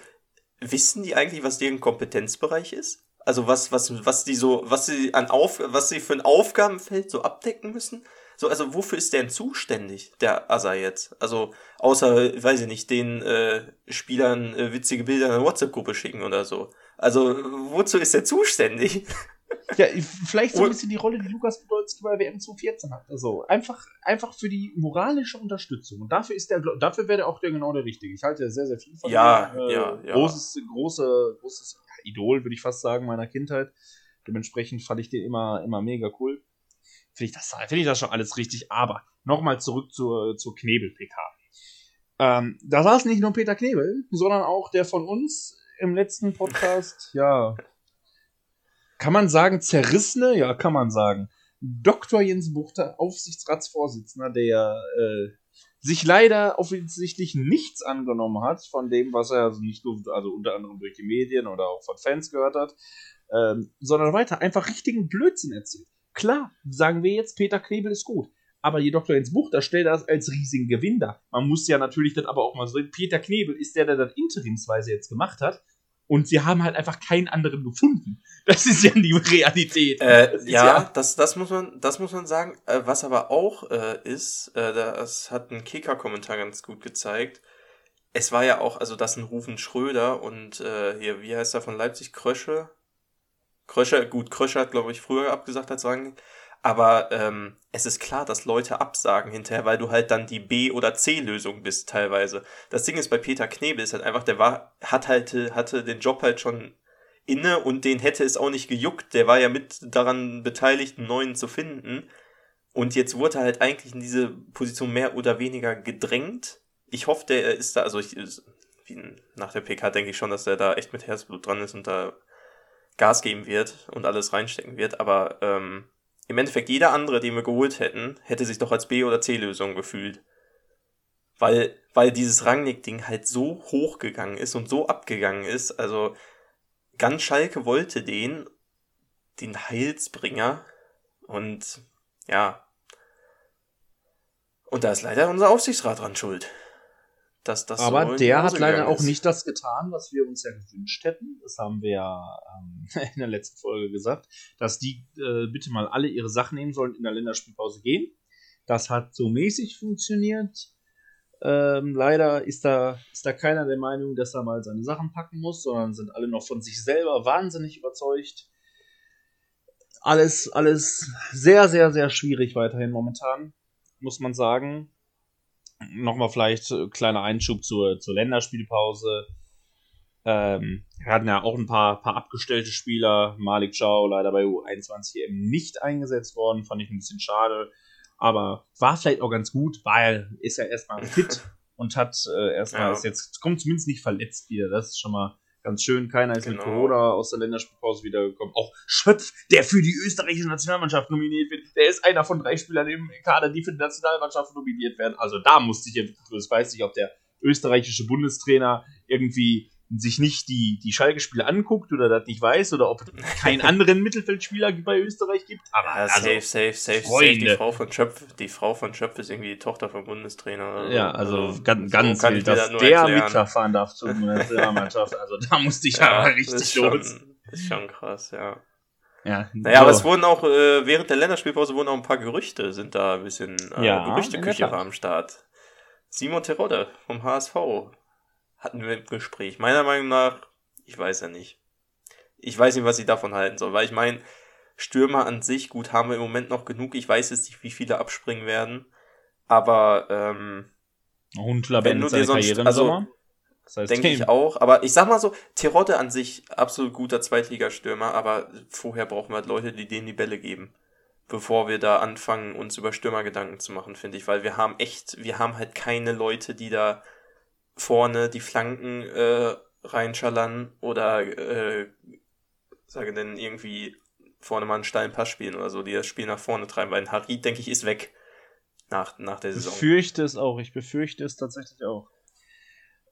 wissen die eigentlich, was deren Kompetenzbereich ist? Also was, was, was die so, was sie an Auf, was sie für ein Aufgabenfeld so abdecken müssen? So, also wofür ist der denn zuständig, der Asa jetzt? Also, außer, weiß ich nicht, den äh, Spielern äh, witzige Bilder in der WhatsApp-Gruppe schicken oder so. Also, wozu ist der zuständig? Ja, vielleicht so ein bisschen die Rolle, die Lukas Podolski bei WM 2014 hat. Also einfach, einfach für die moralische Unterstützung. Und dafür ist der, dafür wäre auch der genau der Richtige. Ich halte sehr, sehr viel von ja, ihm. Äh, ja, ja. Großes, große, großes Idol, würde ich fast sagen, meiner Kindheit. Dementsprechend fand ich den immer, immer mega cool. Finde ich, das, finde ich das schon alles richtig. Aber nochmal zurück zur, zur Knebel-PK. Ähm, da saß nicht nur Peter Knebel, sondern auch der von uns im letzten Podcast, ja, kann man sagen, zerrissene? Ja, kann man sagen. Dr. Jens Buchter, Aufsichtsratsvorsitzender, der äh, sich leider offensichtlich nichts angenommen hat von dem, was er also nicht nur, also unter anderem durch die Medien oder auch von Fans gehört hat, ähm, sondern weiter einfach richtigen Blödsinn erzählt. Klar, sagen wir jetzt, Peter Knebel ist gut. Aber die Dr. Jens Buchter stellt das als riesigen Gewinn dar. Man muss ja natürlich dann aber auch mal so, Peter Knebel ist der, der das interimsweise jetzt gemacht hat. Und sie haben halt einfach keinen anderen gefunden. Das ist ja die Realität. Äh, ja, ja, Das, das, muss man, das muss man sagen. Äh, was aber auch äh, ist, äh, das hat ein Kicker-Kommentar ganz gut gezeigt. Es war ja auch, also das ein Rufen Schröder und äh, hier, wie heißt er von Leipzig? Krösche? Krösche, gut, Krösche hat, glaube ich, früher abgesagt als Rang. Aber ähm, es ist klar, dass Leute absagen hinterher, weil du halt dann die B- oder C-Lösung bist teilweise. Das Ding ist bei Peter Knebel ist halt einfach, der war, hat halt, hatte den Job halt schon inne und den hätte es auch nicht gejuckt. Der war ja mit daran beteiligt, einen neuen zu finden. Und jetzt wurde er halt eigentlich in diese Position mehr oder weniger gedrängt. Ich hoffe, der ist da, also ich, nach der PK denke ich schon, dass der da echt mit Herzblut dran ist und da Gas geben wird und alles reinstecken wird. Aber ähm, im Endeffekt jeder andere, den wir geholt hätten, hätte sich doch als B- oder C-Lösung gefühlt. Weil, weil dieses Rangnick-Ding halt so hoch gegangen ist und so abgegangen ist. Also, ganz Schalke wollte den, den Heilsbringer. Und, ja. Und da ist leider unser Aufsichtsrat dran schuld dass das Aber so der hat leider auch nicht das getan, was wir uns ja gewünscht hätten. Das haben wir ja ähm, in der letzten Folge gesagt, dass die äh, bitte mal alle ihre Sachen nehmen sollen in der Länderspielpause gehen. Das hat so mäßig funktioniert. Ähm, leider ist da, ist da keiner der Meinung, dass er mal seine Sachen packen muss, sondern sind alle noch von sich selber wahnsinnig überzeugt. Alles, alles sehr, sehr, sehr schwierig weiterhin momentan, muss man sagen nochmal vielleicht kleiner Einschub zur, zur Länderspielpause. Ähm, wir hatten ja auch ein paar, paar abgestellte Spieler. Malik Chow leider bei U21 eben nicht eingesetzt worden, fand ich ein bisschen schade. Aber war vielleicht auch ganz gut, weil ist ja erstmal fit und hat äh, erstmal ja. jetzt, kommt zumindest nicht verletzt wieder. Das ist schon mal Ganz schön, keiner ist genau. mit Corona aus der Länderspielpause wiedergekommen. Auch Schöpf, der für die österreichische Nationalmannschaft nominiert wird, der ist einer von drei Spielern im Kader, die für die Nationalmannschaft nominiert werden. Also da musste ich, das weiß ich, ob der österreichische Bundestrainer irgendwie sich nicht die, die Schalke-Spiele anguckt oder das nicht weiß oder ob es keinen anderen Mittelfeldspieler bei Österreich gibt. Aber ja, also, safe, safe, safe, safe. Die Frau von Schöpf, die Frau von Schöpf ist irgendwie die Tochter vom Bundestrainer. Ja, also, also ganz, ganz so wild, dass der erklären. mitfahren darf zur Nationalmannschaft. Also da musste ich ja, aber richtig ist schon, ist schon krass, ja. Ja, naja, so. aber es wurden auch, äh, während der Länderspielpause wurden auch ein paar Gerüchte, sind da ein bisschen äh, ja, Gerüchteküche war am Start. Simon Terodde vom HSV hatten wir im Gespräch. Meiner Meinung nach, ich weiß ja nicht. Ich weiß nicht, was ich davon halten soll, weil ich meine, Stürmer an sich, gut, haben wir im Moment noch genug. Ich weiß jetzt nicht, wie viele abspringen werden. Aber ähm, Hundler wenn du dir sonst, Karriere also, das heißt denke ich auch. Aber ich sag mal so, Terodde an sich absolut guter Zweitligastürmer, aber vorher brauchen wir halt Leute, die denen die Bälle geben, bevor wir da anfangen, uns über Stürmer Gedanken zu machen, finde ich, weil wir haben echt, wir haben halt keine Leute, die da vorne die Flanken äh, reinschallern oder äh, sage denn irgendwie vorne mal einen steilen Pass spielen oder so, die das Spiel nach vorne treiben, weil ein Harid, denke ich, ist weg nach, nach der Saison. Ich befürchte es auch, ich befürchte es tatsächlich auch.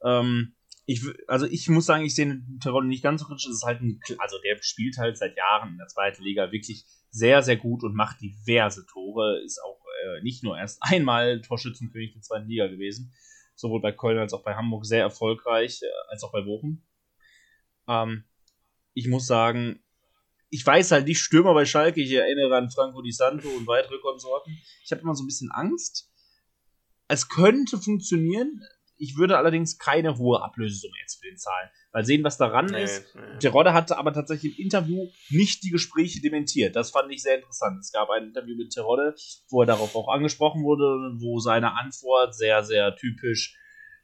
Ähm, ich, also ich muss sagen, ich sehe Tirol nicht ganz so kritisch. Es ist halt ein, also der spielt halt seit Jahren in der zweiten Liga wirklich sehr, sehr gut und macht diverse Tore. Ist auch äh, nicht nur erst einmal Torschützenkönig der zweiten Liga gewesen sowohl bei Köln als auch bei Hamburg sehr erfolgreich, äh, als auch bei Bochum. Ähm, ich muss sagen, ich weiß halt nicht Stürmer bei Schalke, ich erinnere an Franco Di Santo und weitere Konsorten. Ich habe immer so ein bisschen Angst. Es könnte funktionieren. Ich würde allerdings keine hohe Ablösesumme jetzt für den zahlen. Mal sehen, was daran nee, ist. Nee. Terodde hatte aber tatsächlich im Interview nicht die Gespräche dementiert. Das fand ich sehr interessant. Es gab ein Interview mit Terodde, wo er darauf auch angesprochen wurde, wo seine Antwort sehr, sehr typisch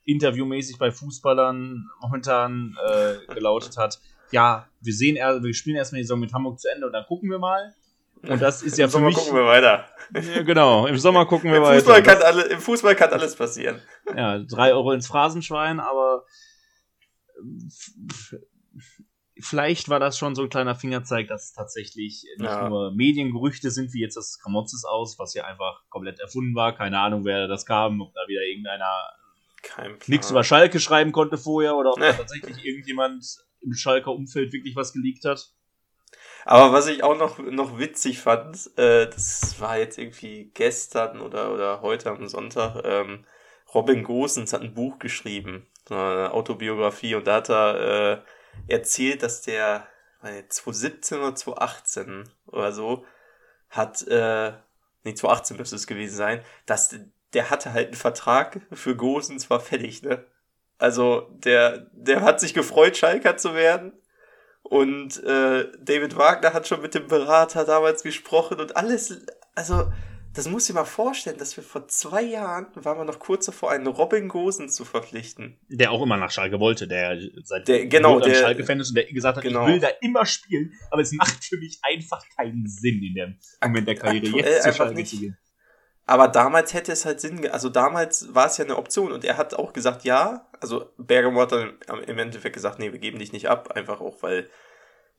interviewmäßig bei Fußballern momentan äh, gelautet hat. Ja, wir sehen, wir spielen erstmal die Saison mit Hamburg zu Ende und dann gucken wir mal. Und das ist ja Im für Sommer mich. gucken wir weiter. Ja, genau, im Sommer gucken wir Im weiter. Fußball kann alle, Im Fußball kann alles passieren. Ja, drei Euro ins Phrasenschwein, aber vielleicht war das schon so ein kleiner Fingerzeig, dass es tatsächlich nicht ja. nur Mediengerüchte sind, wie jetzt das Kramotzes aus, was ja einfach komplett erfunden war. Keine Ahnung, wer das kam, ob da wieder irgendeiner nichts über Schalke schreiben konnte vorher oder ob da tatsächlich irgendjemand im Schalker Umfeld wirklich was geleakt hat. Aber was ich auch noch, noch witzig fand, äh, das war jetzt irgendwie gestern oder, oder heute am Sonntag, ähm, Robin Gosens hat ein Buch geschrieben, so eine Autobiografie, und da hat er äh, erzählt, dass der 2017 oder 2018 oder so hat, äh, nee, 2018 müsste es gewesen sein, dass der hatte halt einen Vertrag für Gosens war fertig, ne? Also der, der hat sich gefreut, Schalker zu werden und äh, David Wagner hat schon mit dem Berater damals gesprochen und alles, also das muss ich mal vorstellen, dass wir vor zwei Jahren waren wir noch kurz davor, einen Robin Gosen zu verpflichten. Der auch immer nach Schalke wollte, der seit der, genau, der Schalke-Fan ist und der gesagt hat, genau. ich will da immer spielen, aber es macht für mich einfach keinen Sinn in dem Moment der Karriere, jetzt zu Schalke zu gehen. Aber damals hätte es halt Sinn, also damals war es ja eine Option und er hat auch gesagt, ja. Also Bergamo hat dann im Endeffekt gesagt, nee, wir geben dich nicht ab, einfach auch, weil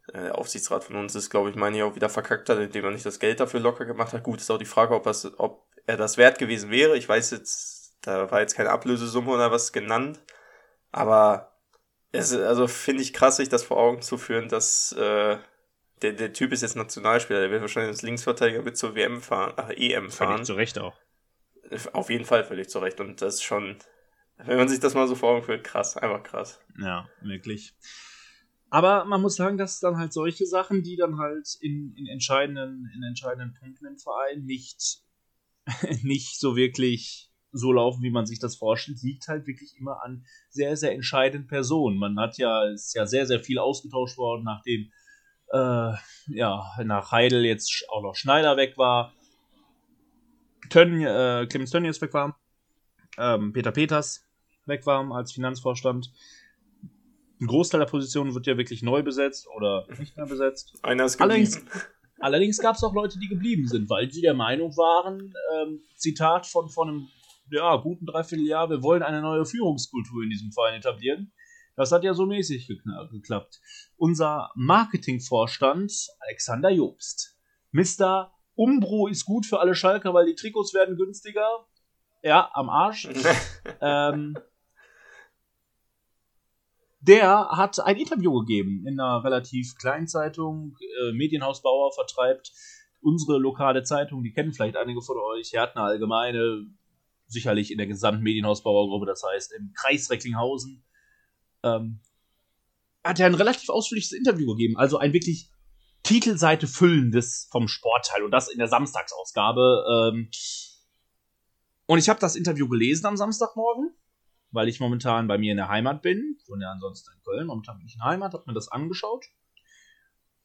äh, der Aufsichtsrat von uns ist, glaube ich, meine ich, auch wieder verkackt hat, indem er nicht das Geld dafür locker gemacht hat. Gut, ist auch die Frage, ob, das, ob er das wert gewesen wäre. Ich weiß jetzt, da war jetzt keine Ablösesumme oder was genannt. Aber es, also finde ich krass, sich das vor Augen zu führen, dass äh, der, der Typ ist jetzt Nationalspieler, der wird wahrscheinlich als Linksverteidiger mit zur WM fahren, ach, EM fahren. Völlig zu Recht auch. Auf jeden Fall völlig zu Recht. Und das ist schon, wenn man sich das mal so vor Augen führt, krass, einfach krass. Ja, wirklich. Aber man muss sagen, dass dann halt solche Sachen, die dann halt in, in, entscheidenden, in entscheidenden Punkten im Verein nicht, nicht so wirklich so laufen, wie man sich das vorstellt, liegt halt wirklich immer an sehr, sehr entscheidenden Personen. Man hat ja, ist ja sehr, sehr viel ausgetauscht worden, nachdem äh, ja, nach Heidel jetzt auch noch Schneider weg war, Tön, äh, Clemens Tönnies weg war, ähm, Peter Peters weg war als Finanzvorstand. Ein Großteil der Positionen wird ja wirklich neu besetzt oder nicht mehr besetzt. Einer ist geblieben. Allerdings, allerdings gab es auch Leute, die geblieben sind, weil sie der Meinung waren, ähm, Zitat von, von einem ja, guten Dreivierteljahr, wir wollen eine neue Führungskultur in diesem Verein etablieren. Das hat ja so mäßig geklappt. Unser Marketingvorstand Alexander Jobst. Mr. Umbro ist gut für alle Schalker, weil die Trikots werden günstiger. Ja, am Arsch. ähm, der hat ein Interview gegeben in einer relativ kleinen Zeitung. Äh, Medienhausbauer vertreibt unsere lokale Zeitung. Die kennen vielleicht einige von euch. Er hat eine allgemeine, sicherlich in der gesamten Medienhausbauergruppe, das heißt im Kreis Recklinghausen ähm, hat er ein relativ ausführliches Interview gegeben. Also ein wirklich Titelseite füllendes vom Sportteil und das in der Samstagsausgabe. Ähm, und ich habe das Interview gelesen am Samstagmorgen, weil ich momentan bei mir in der Heimat bin. Ich wohne ja ansonsten in Köln, momentan bin ich in der Heimat, habe mir das angeschaut.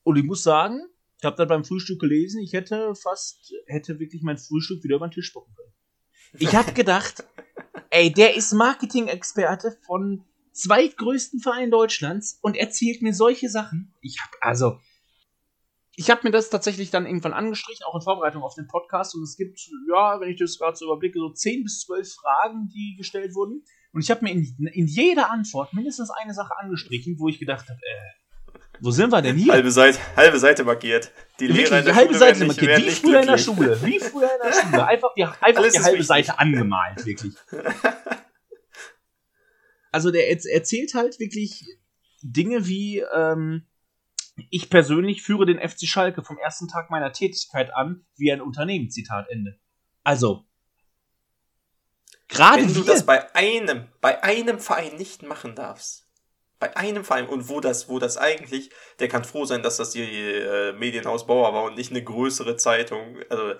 Und ich muss sagen, ich habe dann beim Frühstück gelesen, ich hätte fast, hätte wirklich mein Frühstück wieder über den Tisch spucken können. Ich habe gedacht, ey, der ist Marketing-Experte von zweitgrößten Verein Deutschlands und erzählt mir solche Sachen. Ich habe also ich habe mir das tatsächlich dann irgendwann angestrichen, auch in Vorbereitung auf den Podcast. Und es gibt, ja, wenn ich das gerade so überblicke, so 10 bis 12 Fragen, die gestellt wurden. Und ich habe mir in, in jeder Antwort mindestens eine Sache angestrichen, wo ich gedacht habe, äh, wo sind wir denn hier? Halbe Seite, halbe Seite markiert. Die Wirklich, Lehrer in der halbe Schule Seite markiert. Wie früher in der Schule. Wie früher in der Schule. Einfach die, einfach die halbe. Seite angemalt, wirklich. also der erzählt halt wirklich Dinge wie, ähm, ich persönlich führe den FC Schalke vom ersten Tag meiner Tätigkeit an wie ein Unternehmen, Zitat Ende. Also, gerade Wenn du das bei einem, bei einem Verein nicht machen darfst, bei einem Verein und wo das, wo das eigentlich, der kann froh sein, dass das die äh, Medienhaus Bauer war und nicht eine größere Zeitung. Also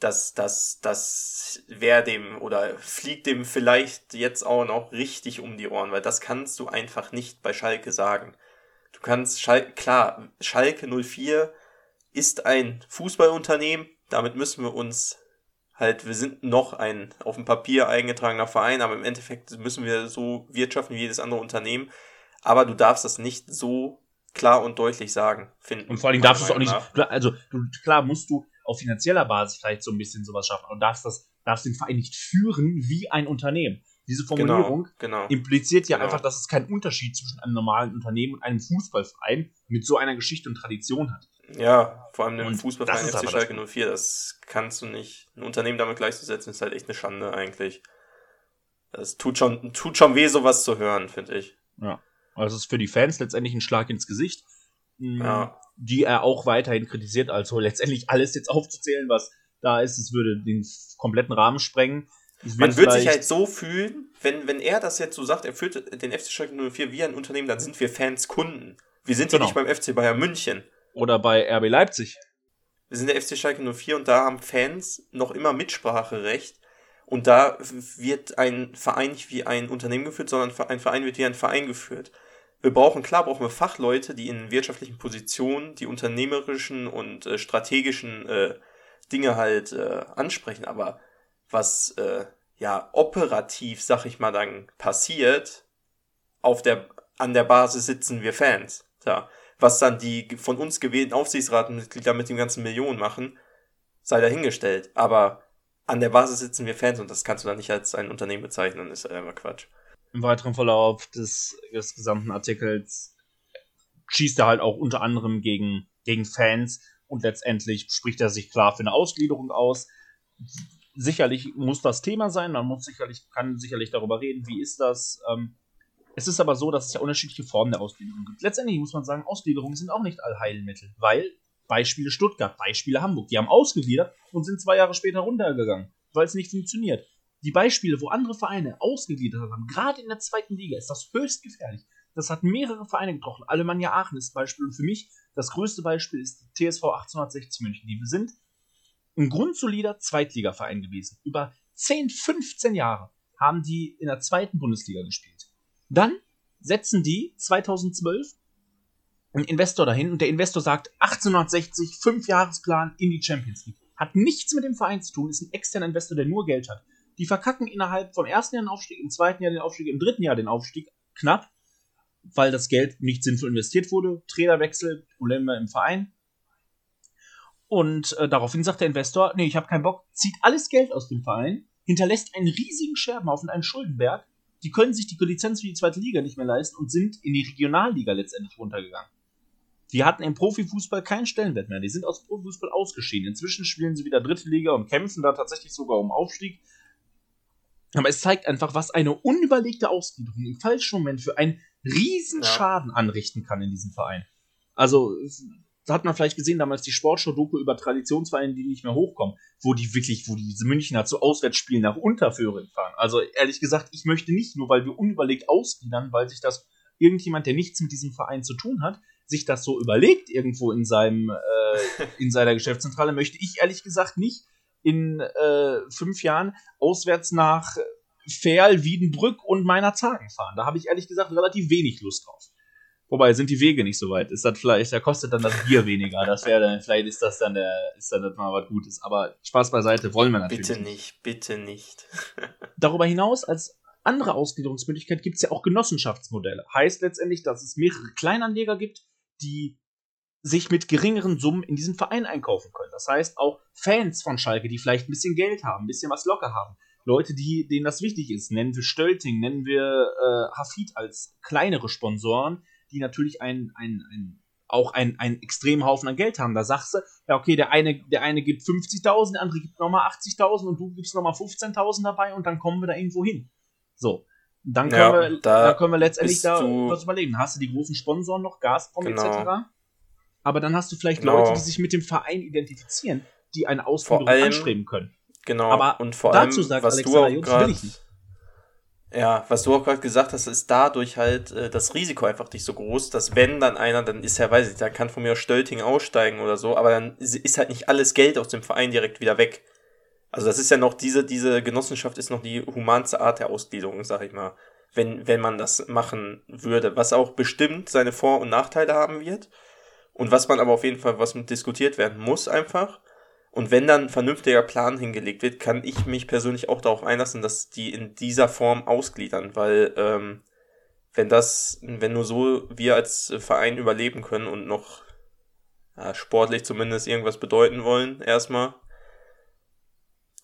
das, das, das wäre dem oder fliegt dem vielleicht jetzt auch noch richtig um die Ohren, weil das kannst du einfach nicht bei Schalke sagen. Du kannst, Schalke, klar, Schalke 04 ist ein Fußballunternehmen, damit müssen wir uns halt, wir sind noch ein auf dem Papier eingetragener Verein, aber im Endeffekt müssen wir so wirtschaften wie jedes andere Unternehmen. Aber du darfst das nicht so klar und deutlich sagen, finden. Und vor allem darfst du es auch nicht, also du, klar musst du auf finanzieller Basis vielleicht so ein bisschen sowas schaffen und darfst das, darfst den Verein nicht führen wie ein Unternehmen. Diese Formulierung genau, genau, impliziert ja genau. einfach, dass es keinen Unterschied zwischen einem normalen Unternehmen und einem Fußballverein mit so einer Geschichte und Tradition hat. Ja, vor allem im Fußballverein FC Schalke 04, das kannst du nicht. Ein Unternehmen damit gleichzusetzen, ist halt echt eine Schande eigentlich. Das tut schon, tut schon weh, sowas zu hören, finde ich. Ja. Also es ist für die Fans letztendlich ein Schlag ins Gesicht, ja. die er auch weiterhin kritisiert. Also letztendlich alles jetzt aufzuzählen, was da ist, es würde den kompletten Rahmen sprengen. Man würde sich halt so fühlen, wenn, wenn er das jetzt so sagt, er führt den FC Schalke 04 wie ein Unternehmen, dann sind wir Fans Kunden. Wir sind genau. ja nicht beim FC Bayern München. Oder bei RB Leipzig. Wir sind der FC Schalke 04 und da haben Fans noch immer Mitspracherecht. Und da wird ein Verein nicht wie ein Unternehmen geführt, sondern ein Verein wird wie ein Verein geführt. Wir brauchen, klar, brauchen wir Fachleute, die in wirtschaftlichen Positionen die unternehmerischen und äh, strategischen äh, Dinge halt äh, ansprechen. Aber was äh, ja operativ, sag ich mal, dann passiert, auf der, an der Basis sitzen wir Fans. Ja. Was dann die von uns gewählten Aufsichtsratsmitglieder mit den ganzen Millionen machen, sei dahingestellt. Aber an der Basis sitzen wir Fans und das kannst du dann nicht als ein Unternehmen bezeichnen, ist ja immer Quatsch. Im weiteren Verlauf des, des gesamten Artikels schießt er halt auch unter anderem gegen, gegen Fans und letztendlich spricht er sich klar für eine Ausgliederung aus. Sicherlich muss das Thema sein, man muss sicherlich, kann sicherlich darüber reden, wie ist das. Ähm, es ist aber so, dass es ja unterschiedliche Formen der Ausgliederung gibt. Letztendlich muss man sagen, Ausgliederungen sind auch nicht Allheilmittel, weil Beispiele Stuttgart, Beispiele Hamburg, die haben ausgegliedert und sind zwei Jahre später runtergegangen, weil es nicht funktioniert. Die Beispiele, wo andere Vereine ausgegliedert haben, gerade in der zweiten Liga, ist das höchst gefährlich. Das hat mehrere Vereine getroffen. Alemannia Aachen ist Beispiel und für mich das größte Beispiel ist die TSV 1860 München. Die sind ein grundsolider Zweitligaverein gewesen. Über 10, 15 Jahre haben die in der zweiten Bundesliga gespielt. Dann setzen die 2012 einen Investor dahin und der Investor sagt 1860, 5 Jahresplan in die Champions League. Hat nichts mit dem Verein zu tun, ist ein externer Investor, der nur Geld hat. Die verkacken innerhalb vom ersten Jahr den Aufstieg, im zweiten Jahr den Aufstieg, im dritten Jahr den Aufstieg knapp, weil das Geld nicht sinnvoll investiert wurde. Trainerwechsel, Probleme im Verein. Und äh, daraufhin sagt der Investor, nee, ich habe keinen Bock, zieht alles Geld aus dem Verein, hinterlässt einen riesigen Scherbenhaufen, einen Schuldenberg die können sich die Lizenz für die zweite Liga nicht mehr leisten und sind in die Regionalliga letztendlich runtergegangen. Die hatten im Profifußball keinen Stellenwert mehr. Die sind aus Profifußball ausgeschieden. Inzwischen spielen sie wieder dritte Liga und kämpfen da tatsächlich sogar um Aufstieg. Aber es zeigt einfach, was eine unüberlegte Ausgliederung im falschen Moment für einen Riesenschaden ja. anrichten kann in diesem Verein. Also, da hat man vielleicht gesehen, damals die Sportshow-Doku über Traditionsvereine, die nicht mehr hochkommen, wo die wirklich, wo diese Münchner zu Auswärtsspielen nach Unterföhring fahren. Also ehrlich gesagt, ich möchte nicht nur, weil wir unüberlegt ausgliedern, weil sich das irgendjemand, der nichts mit diesem Verein zu tun hat, sich das so überlegt irgendwo in seinem äh, in seiner Geschäftszentrale, möchte ich ehrlich gesagt nicht in äh, fünf Jahren auswärts nach Ferl, Wiedenbrück und meiner Zagen fahren. Da habe ich ehrlich gesagt relativ wenig Lust drauf. Wobei sind die Wege nicht so weit. Ist das vielleicht, da kostet dann das Bier weniger. Das wäre dann, vielleicht ist das dann der, ist dann mal was Gutes. Aber Spaß beiseite wollen wir natürlich. Bitte nicht, bitte nicht. Darüber hinaus, als andere Ausgliederungsmöglichkeit gibt es ja auch Genossenschaftsmodelle. Heißt letztendlich, dass es mehrere Kleinanleger gibt, die sich mit geringeren Summen in diesen Verein einkaufen können. Das heißt, auch Fans von Schalke, die vielleicht ein bisschen Geld haben, ein bisschen was locker haben. Leute, die, denen das wichtig ist. Nennen wir Stölting, nennen wir äh, Hafid als kleinere Sponsoren, die natürlich ein, ein, ein auch einen, einen extremen Haufen an Geld haben. Da sagst du, ja, okay, der eine, der eine gibt 50.000, der andere gibt nochmal 80.000 und du gibst nochmal 15.000 dabei und dann kommen wir da irgendwo hin. So. Dann können, ja, wir, da dann können wir letztendlich da was überlegen. Hast du die großen Sponsoren noch, Gazprom genau. etc.? Aber dann hast du vielleicht genau. Leute, die sich mit dem Verein identifizieren, die eine Ausführung anstreben können. Genau. Aber und vor dazu allem, sagt was Alexander Jux, will ich nicht. Ja, was du auch gerade gesagt hast, ist dadurch halt äh, das Risiko einfach nicht so groß, dass wenn dann einer, dann ist ja, weiß ich, dann kann von mir aus Stölting aussteigen oder so, aber dann ist halt nicht alles Geld aus dem Verein direkt wieder weg. Also das ist ja noch, diese, diese Genossenschaft ist noch die humanste Art der Ausgliederung, sag ich mal. Wenn, wenn man das machen würde, was auch bestimmt seine Vor- und Nachteile haben wird. Und was man aber auf jeden Fall, was diskutiert werden muss einfach. Und wenn dann ein vernünftiger Plan hingelegt wird, kann ich mich persönlich auch darauf einlassen, dass die in dieser Form ausgliedern, weil ähm, wenn das, wenn nur so wir als Verein überleben können und noch ja, sportlich zumindest irgendwas bedeuten wollen, erstmal,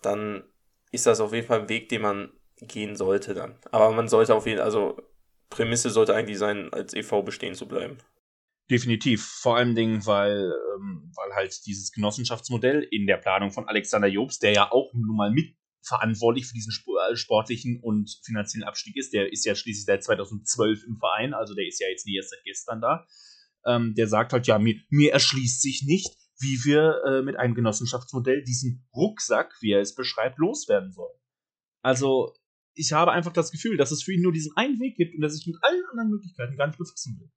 dann ist das auf jeden Fall ein Weg, den man gehen sollte dann. Aber man sollte auf jeden Fall, also Prämisse sollte eigentlich sein, als e.V. bestehen zu bleiben. Definitiv. Vor allem Dingen, weil, ähm, weil halt dieses Genossenschaftsmodell in der Planung von Alexander Jobs, der ja auch nun mal mitverantwortlich für diesen äh, sportlichen und finanziellen Abstieg ist, der ist ja schließlich seit 2012 im Verein, also der ist ja jetzt nicht erst seit gestern da. Ähm, der sagt halt, ja, mir, mir erschließt sich nicht, wie wir äh, mit einem Genossenschaftsmodell diesen Rucksack, wie er es beschreibt, loswerden sollen. Also, ich habe einfach das Gefühl, dass es für ihn nur diesen einen Weg gibt und dass ich mit allen anderen Möglichkeiten gar nicht befassen will.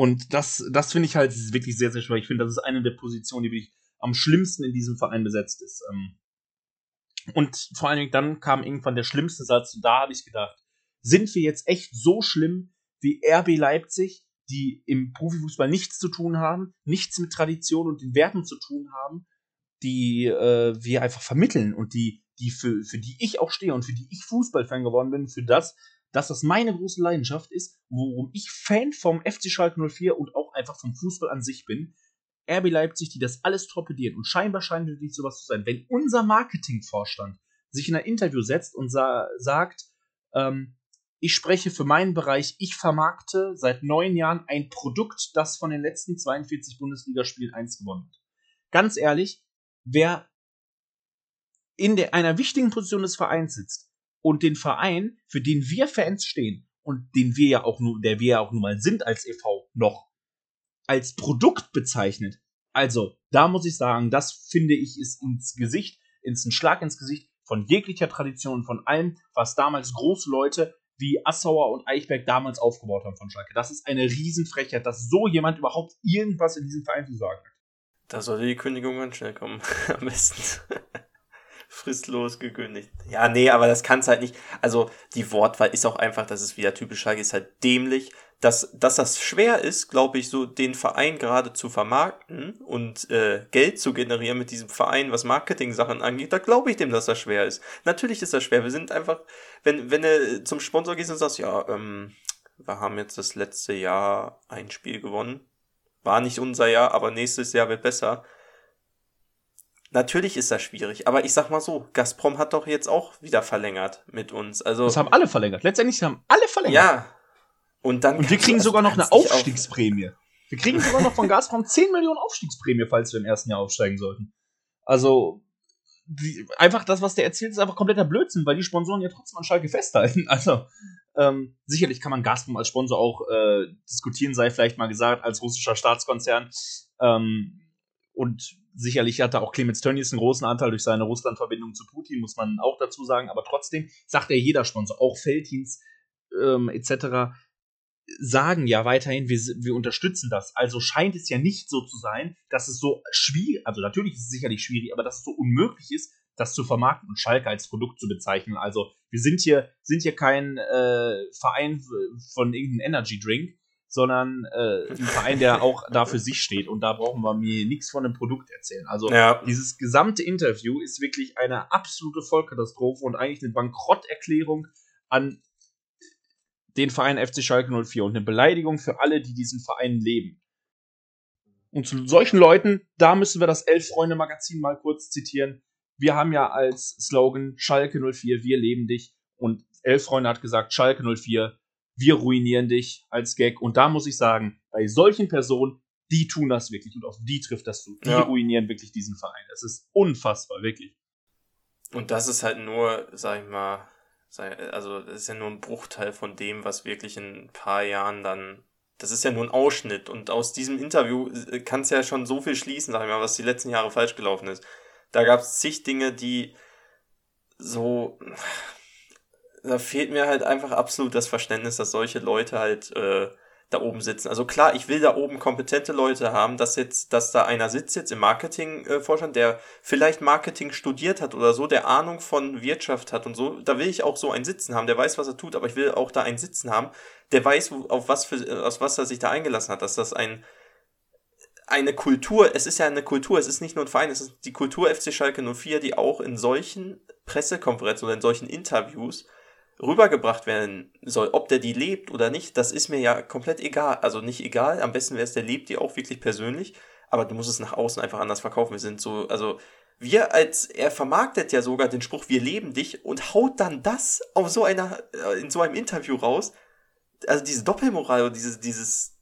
Und das, das finde ich halt wirklich sehr, sehr schwer. Ich finde, das ist eine der Positionen, die wirklich am schlimmsten in diesem Verein besetzt ist. Ähm. Und vor allen Dingen dann kam irgendwann der schlimmste Satz, und da habe ich gedacht, sind wir jetzt echt so schlimm wie RB Leipzig, die im Profifußball nichts zu tun haben, nichts mit Tradition und den Werten zu tun haben, die äh, wir einfach vermitteln und die, die für, für die ich auch stehe und für die ich Fußballfan geworden bin, für das, dass das meine große Leidenschaft ist, worum ich Fan vom FC Schalke 04 und auch einfach vom Fußball an sich bin. RB Leipzig, die das alles torpedieren und scheinbar scheint wirklich sowas zu sein. Wenn unser Marketingvorstand sich in ein Interview setzt und sa sagt, ähm, ich spreche für meinen Bereich, ich vermarkte seit neun Jahren ein Produkt, das von den letzten 42 Bundesligaspielen eins gewonnen hat. Ganz ehrlich, wer in der, einer wichtigen Position des Vereins sitzt, und den Verein, für den wir Fans stehen und den wir ja auch nur, der wir ja auch nun mal sind als e.V. noch, als Produkt bezeichnet. Also, da muss ich sagen, das finde ich ist ins Gesicht, ins ein Schlag ins Gesicht von jeglicher Tradition, von allem, was damals große Leute wie Assauer und Eichberg damals aufgebaut haben von Schalke. Das ist eine Riesenfrechheit, dass so jemand überhaupt irgendwas in diesem Verein zu sagen hat. Da sollte die Kündigung ganz schnell kommen, am besten fristlos gekündigt. Ja, nee, aber das kann's halt nicht. Also die Wortwahl ist auch einfach, das ist wieder typisch Schalke, ist halt dämlich. Dass, dass das schwer ist, glaube ich, so den Verein gerade zu vermarkten und äh, Geld zu generieren mit diesem Verein, was Marketing-Sachen angeht, da glaube ich dem, dass das schwer ist. Natürlich ist das schwer. Wir sind einfach, wenn, wenn du zum Sponsor gehst und sagst, ja, ähm, wir haben jetzt das letzte Jahr ein Spiel gewonnen. War nicht unser Jahr, aber nächstes Jahr wird besser Natürlich ist das schwierig, aber ich sag mal so, Gazprom hat doch jetzt auch wieder verlängert mit uns. Also das haben alle verlängert. Letztendlich haben alle verlängert. Ja. Und dann Und wir kriegen sogar noch eine Aufstiegsprämie. Wir kriegen sogar noch von Gazprom 10 Millionen Aufstiegsprämie, falls wir im ersten Jahr aufsteigen sollten. Also die, einfach das, was der erzählt, ist einfach kompletter Blödsinn, weil die Sponsoren ja trotzdem an Schalke festhalten. Also ähm, sicherlich kann man Gazprom als Sponsor auch äh, diskutieren, sei vielleicht mal gesagt, als russischer Staatskonzern. Ähm, und sicherlich hat da auch Clemens Tönnies einen großen Anteil durch seine Russland-Verbindung zu Putin, muss man auch dazu sagen. Aber trotzdem sagt ja jeder Sponsor, auch Felddienst ähm, etc., sagen ja weiterhin, wir, wir unterstützen das. Also scheint es ja nicht so zu sein, dass es so schwierig, also natürlich ist es sicherlich schwierig, aber dass es so unmöglich ist, das zu vermarkten und Schalke als Produkt zu bezeichnen. Also wir sind hier, sind hier kein äh, Verein von irgendeinem Energy Drink, sondern äh, ein Verein, der auch da für sich steht. Und da brauchen wir mir nichts von dem Produkt erzählen. Also ja. dieses gesamte Interview ist wirklich eine absolute Vollkatastrophe und eigentlich eine Bankrotterklärung an den Verein FC Schalke 04 und eine Beleidigung für alle, die diesen Verein leben. Und zu solchen Leuten, da müssen wir das Elf-Freunde-Magazin mal kurz zitieren. Wir haben ja als Slogan Schalke 04, wir leben dich. Und Elf Freunde hat gesagt, Schalke 04, wir ruinieren dich als Gag. Und da muss ich sagen, bei solchen Personen, die tun das wirklich und auf die trifft das zu. Die ja. ruinieren wirklich diesen Verein. Das ist unfassbar, wirklich. Und das ist halt nur, sag ich mal, also das ist ja nur ein Bruchteil von dem, was wirklich in ein paar Jahren dann. Das ist ja nur ein Ausschnitt. Und aus diesem Interview äh, kannst du ja schon so viel schließen, sag ich mal, was die letzten Jahre falsch gelaufen ist. Da gab es zig Dinge, die so da fehlt mir halt einfach absolut das Verständnis, dass solche Leute halt äh, da oben sitzen. Also klar, ich will da oben kompetente Leute haben, dass jetzt, dass da einer sitzt jetzt im Marketing-Vorstand, äh, der vielleicht Marketing studiert hat oder so, der Ahnung von Wirtschaft hat und so. Da will ich auch so einen Sitzen haben, der weiß, was er tut, aber ich will auch da einen Sitzen haben, der weiß, auf was für, aus was er sich da eingelassen hat, dass das ein, eine Kultur, es ist ja eine Kultur, es ist nicht nur ein Verein, es ist die Kultur FC Schalke 04, die auch in solchen Pressekonferenzen oder in solchen Interviews rübergebracht werden soll. Ob der die lebt oder nicht, das ist mir ja komplett egal. Also nicht egal, am besten wäre es, der lebt die auch wirklich persönlich, aber du musst es nach außen einfach anders verkaufen. Wir sind so, also wir als, er vermarktet ja sogar den Spruch, wir leben dich und haut dann das auf so einer, äh, in so einem Interview raus. Also diese Doppelmoral und dieses, dieses,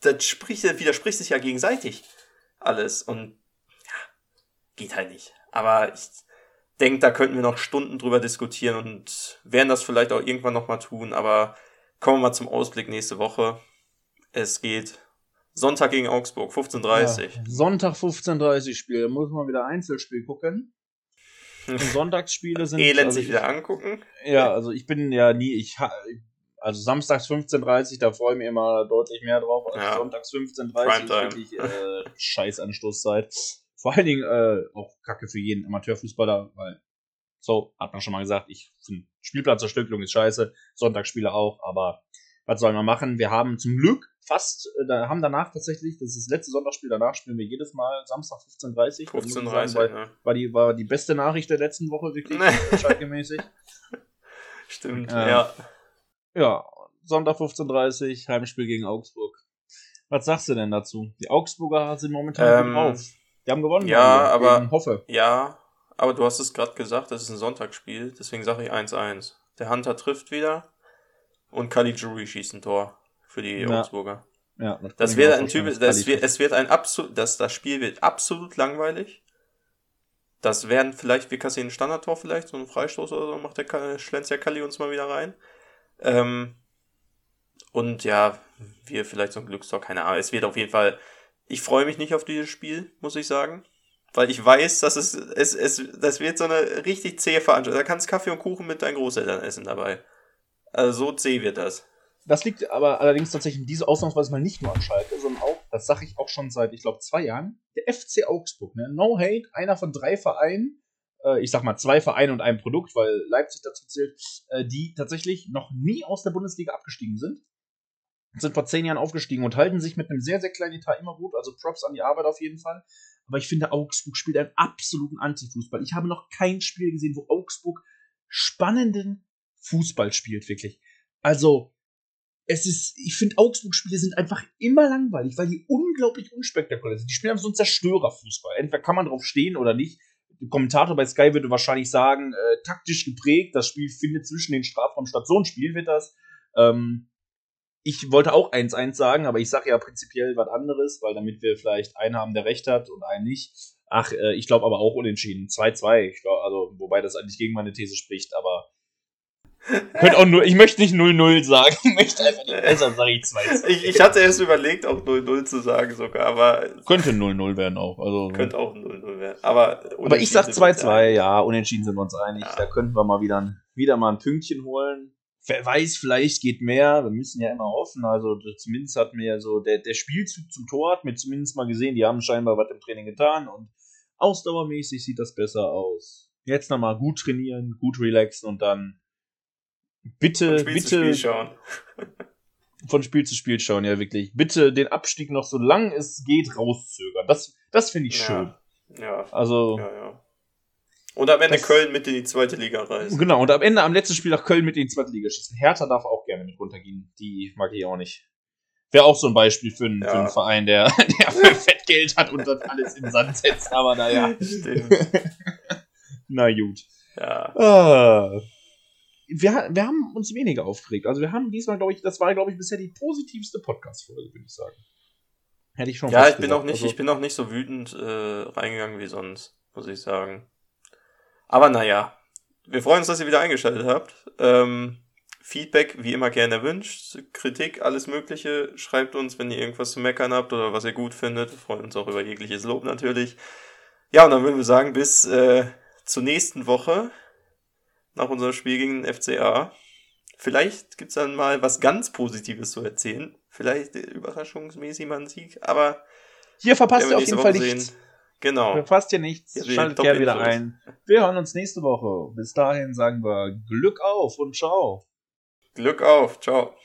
das spricht, widerspricht sich ja gegenseitig alles und ja, geht halt nicht. Aber ich, denke, da könnten wir noch Stunden drüber diskutieren und werden das vielleicht auch irgendwann nochmal tun. Aber kommen wir mal zum Ausblick nächste Woche. Es geht Sonntag gegen Augsburg, 15.30 ja, Sonntag 15.30 Spiel. Da muss man wieder Einzelspiel gucken. Und Sonntagsspiele sind. Elend also sich wieder angucken. Ja, also ich bin ja nie, ich also samstags 15.30 da freue ich mich immer deutlich mehr drauf als ja. sonntags 15.30 ist wirklich äh, scheiß Anstoßzeit. Vor allen Dingen äh, auch Kacke für jeden Amateurfußballer, weil so, hat man schon mal gesagt, ich finde Spielplatzerstückelung ist scheiße, Sonntagsspiele auch, aber was soll man machen? Wir haben zum Glück fast, äh, da haben danach tatsächlich, das ist das letzte Sonntagsspiel, danach spielen wir jedes Mal Samstag 15.30 15.30 war, ja. war, die, war die beste Nachricht der letzten Woche, wirklich, schalke Stimmt, ähm, ja. Ja, Sonntag 15.30 Heimspiel gegen Augsburg. Was sagst du denn dazu? Die Augsburger sind momentan ähm, gut drauf. Die haben gewonnen. Ja, aber. Hoffe. Ja, aber du hast es gerade gesagt, das ist ein Sonntagsspiel, deswegen sage ich 1-1. Der Hunter trifft wieder und Caligiuri schießt ein Tor für die ja. Augsburger. Ja, das, das wird ein Typ, das wird, es wird ein absolut, das, das Spiel wird absolut langweilig. Das werden vielleicht, wir kassieren ein Standardtor vielleicht, so ein Freistoß oder so, macht der Schlenz ja Kali uns mal wieder rein. Ähm, und ja, wir vielleicht so ein Glückstor, keine Ahnung. Es wird auf jeden Fall ich freue mich nicht auf dieses Spiel, muss ich sagen. Weil ich weiß, dass es, es, es, das wird so eine richtig zähe Veranstaltung. Da kannst Kaffee und Kuchen mit deinen Großeltern essen dabei. Also so zäh wird das. Das liegt aber allerdings tatsächlich in diese Ausnahmsweise mal nicht nur an Schalke, sondern auch, das sage ich auch schon seit, ich glaube, zwei Jahren, der FC Augsburg. Ne? No hate, einer von drei Vereinen, äh, ich sag mal zwei Vereine und ein Produkt, weil Leipzig dazu zählt, äh, die tatsächlich noch nie aus der Bundesliga abgestiegen sind sind vor zehn Jahren aufgestiegen und halten sich mit einem sehr, sehr kleinen Etat immer gut. Also Props an die Arbeit auf jeden Fall. Aber ich finde, Augsburg spielt einen absoluten Antifußball. Ich habe noch kein Spiel gesehen, wo Augsburg spannenden Fußball spielt, wirklich. Also, es ist, ich finde, Augsburg-Spiele sind einfach immer langweilig, weil die unglaublich unspektakulär sind. Die spielen einfach so einen Zerstörerfußball. Entweder kann man drauf stehen oder nicht. Der Kommentator bei Sky würde wahrscheinlich sagen, äh, taktisch geprägt, das Spiel findet zwischen den Strafraum statt. So ein Spiel wird das. Ähm, ich wollte auch 1-1 sagen, aber ich sage ja prinzipiell was anderes, weil damit wir vielleicht einen haben, der recht hat und einen nicht. Ach, äh, ich glaube aber auch unentschieden. 2-2. Also, wobei das eigentlich gegen meine These spricht, aber. Könnt auch nur, ich möchte nicht 0-0 sagen, ich möchte einfach nicht besser, sage ich 2-2. Ich, ich hatte erst überlegt, auch 0-0 zu sagen sogar, aber. Könnte 0-0 werden auch. Also, könnte auch 0-0 werden. Aber, aber ich sag 2-2, ja, unentschieden sind wir uns einig. Ja. Da könnten wir mal wieder, wieder mal ein Pünktchen holen wer weiß, vielleicht geht mehr. Wir müssen ja immer hoffen. Also zumindest hat mir so der, der Spielzug zum Tor hat mir zumindest mal gesehen, die haben scheinbar was im Training getan und ausdauermäßig sieht das besser aus. Jetzt nochmal gut trainieren, gut relaxen und dann bitte, von Spiel bitte. Zu Spiel schauen. von Spiel zu Spiel schauen, ja wirklich. Bitte den Abstieg noch so lang es geht rauszögern. Das, das finde ich ja. schön. Ja. Also. Ja, ja. Und am Ende das, Köln mit in die zweite Liga reisen. Genau, und am Ende am letzten Spiel nach Köln mit in die zweite Liga schießen. Hertha darf auch gerne mit runtergehen. Die mag ich auch nicht. Wäre auch so ein Beispiel für, einen, ja. für einen Verein, der, der fett Geld hat und das alles in den Sand setzt, aber naja. Stimmt. Na gut. Ja. Ah. Wir, wir haben uns weniger aufgeregt. Also wir haben diesmal, glaube ich, das war, glaube ich, bisher die positivste Podcast-Folge, würde ich sagen. Hätte ich schon Ja, ich bin gesagt. auch nicht, also, ich bin auch nicht so wütend äh, reingegangen wie sonst, muss ich sagen. Aber naja, wir freuen uns, dass ihr wieder eingeschaltet habt. Ähm, Feedback wie immer gerne erwünscht. Kritik, alles Mögliche. Schreibt uns, wenn ihr irgendwas zu meckern habt oder was ihr gut findet. Wir freuen uns auch über jegliches Lob natürlich. Ja, und dann würden wir sagen, bis äh, zur nächsten Woche nach unserem Spiel gegen den FCA. Vielleicht gibt es dann mal was ganz Positives zu erzählen. Vielleicht überraschungsmäßig mal ein Sieg, aber. Hier verpasst ihr auf jeden Woche Fall nichts. Sehen. Genau. Verpasst ihr nichts. Ja, Schaltet gerne wieder ein. Wir hören uns nächste Woche. Bis dahin sagen wir Glück auf und ciao. Glück auf. Ciao.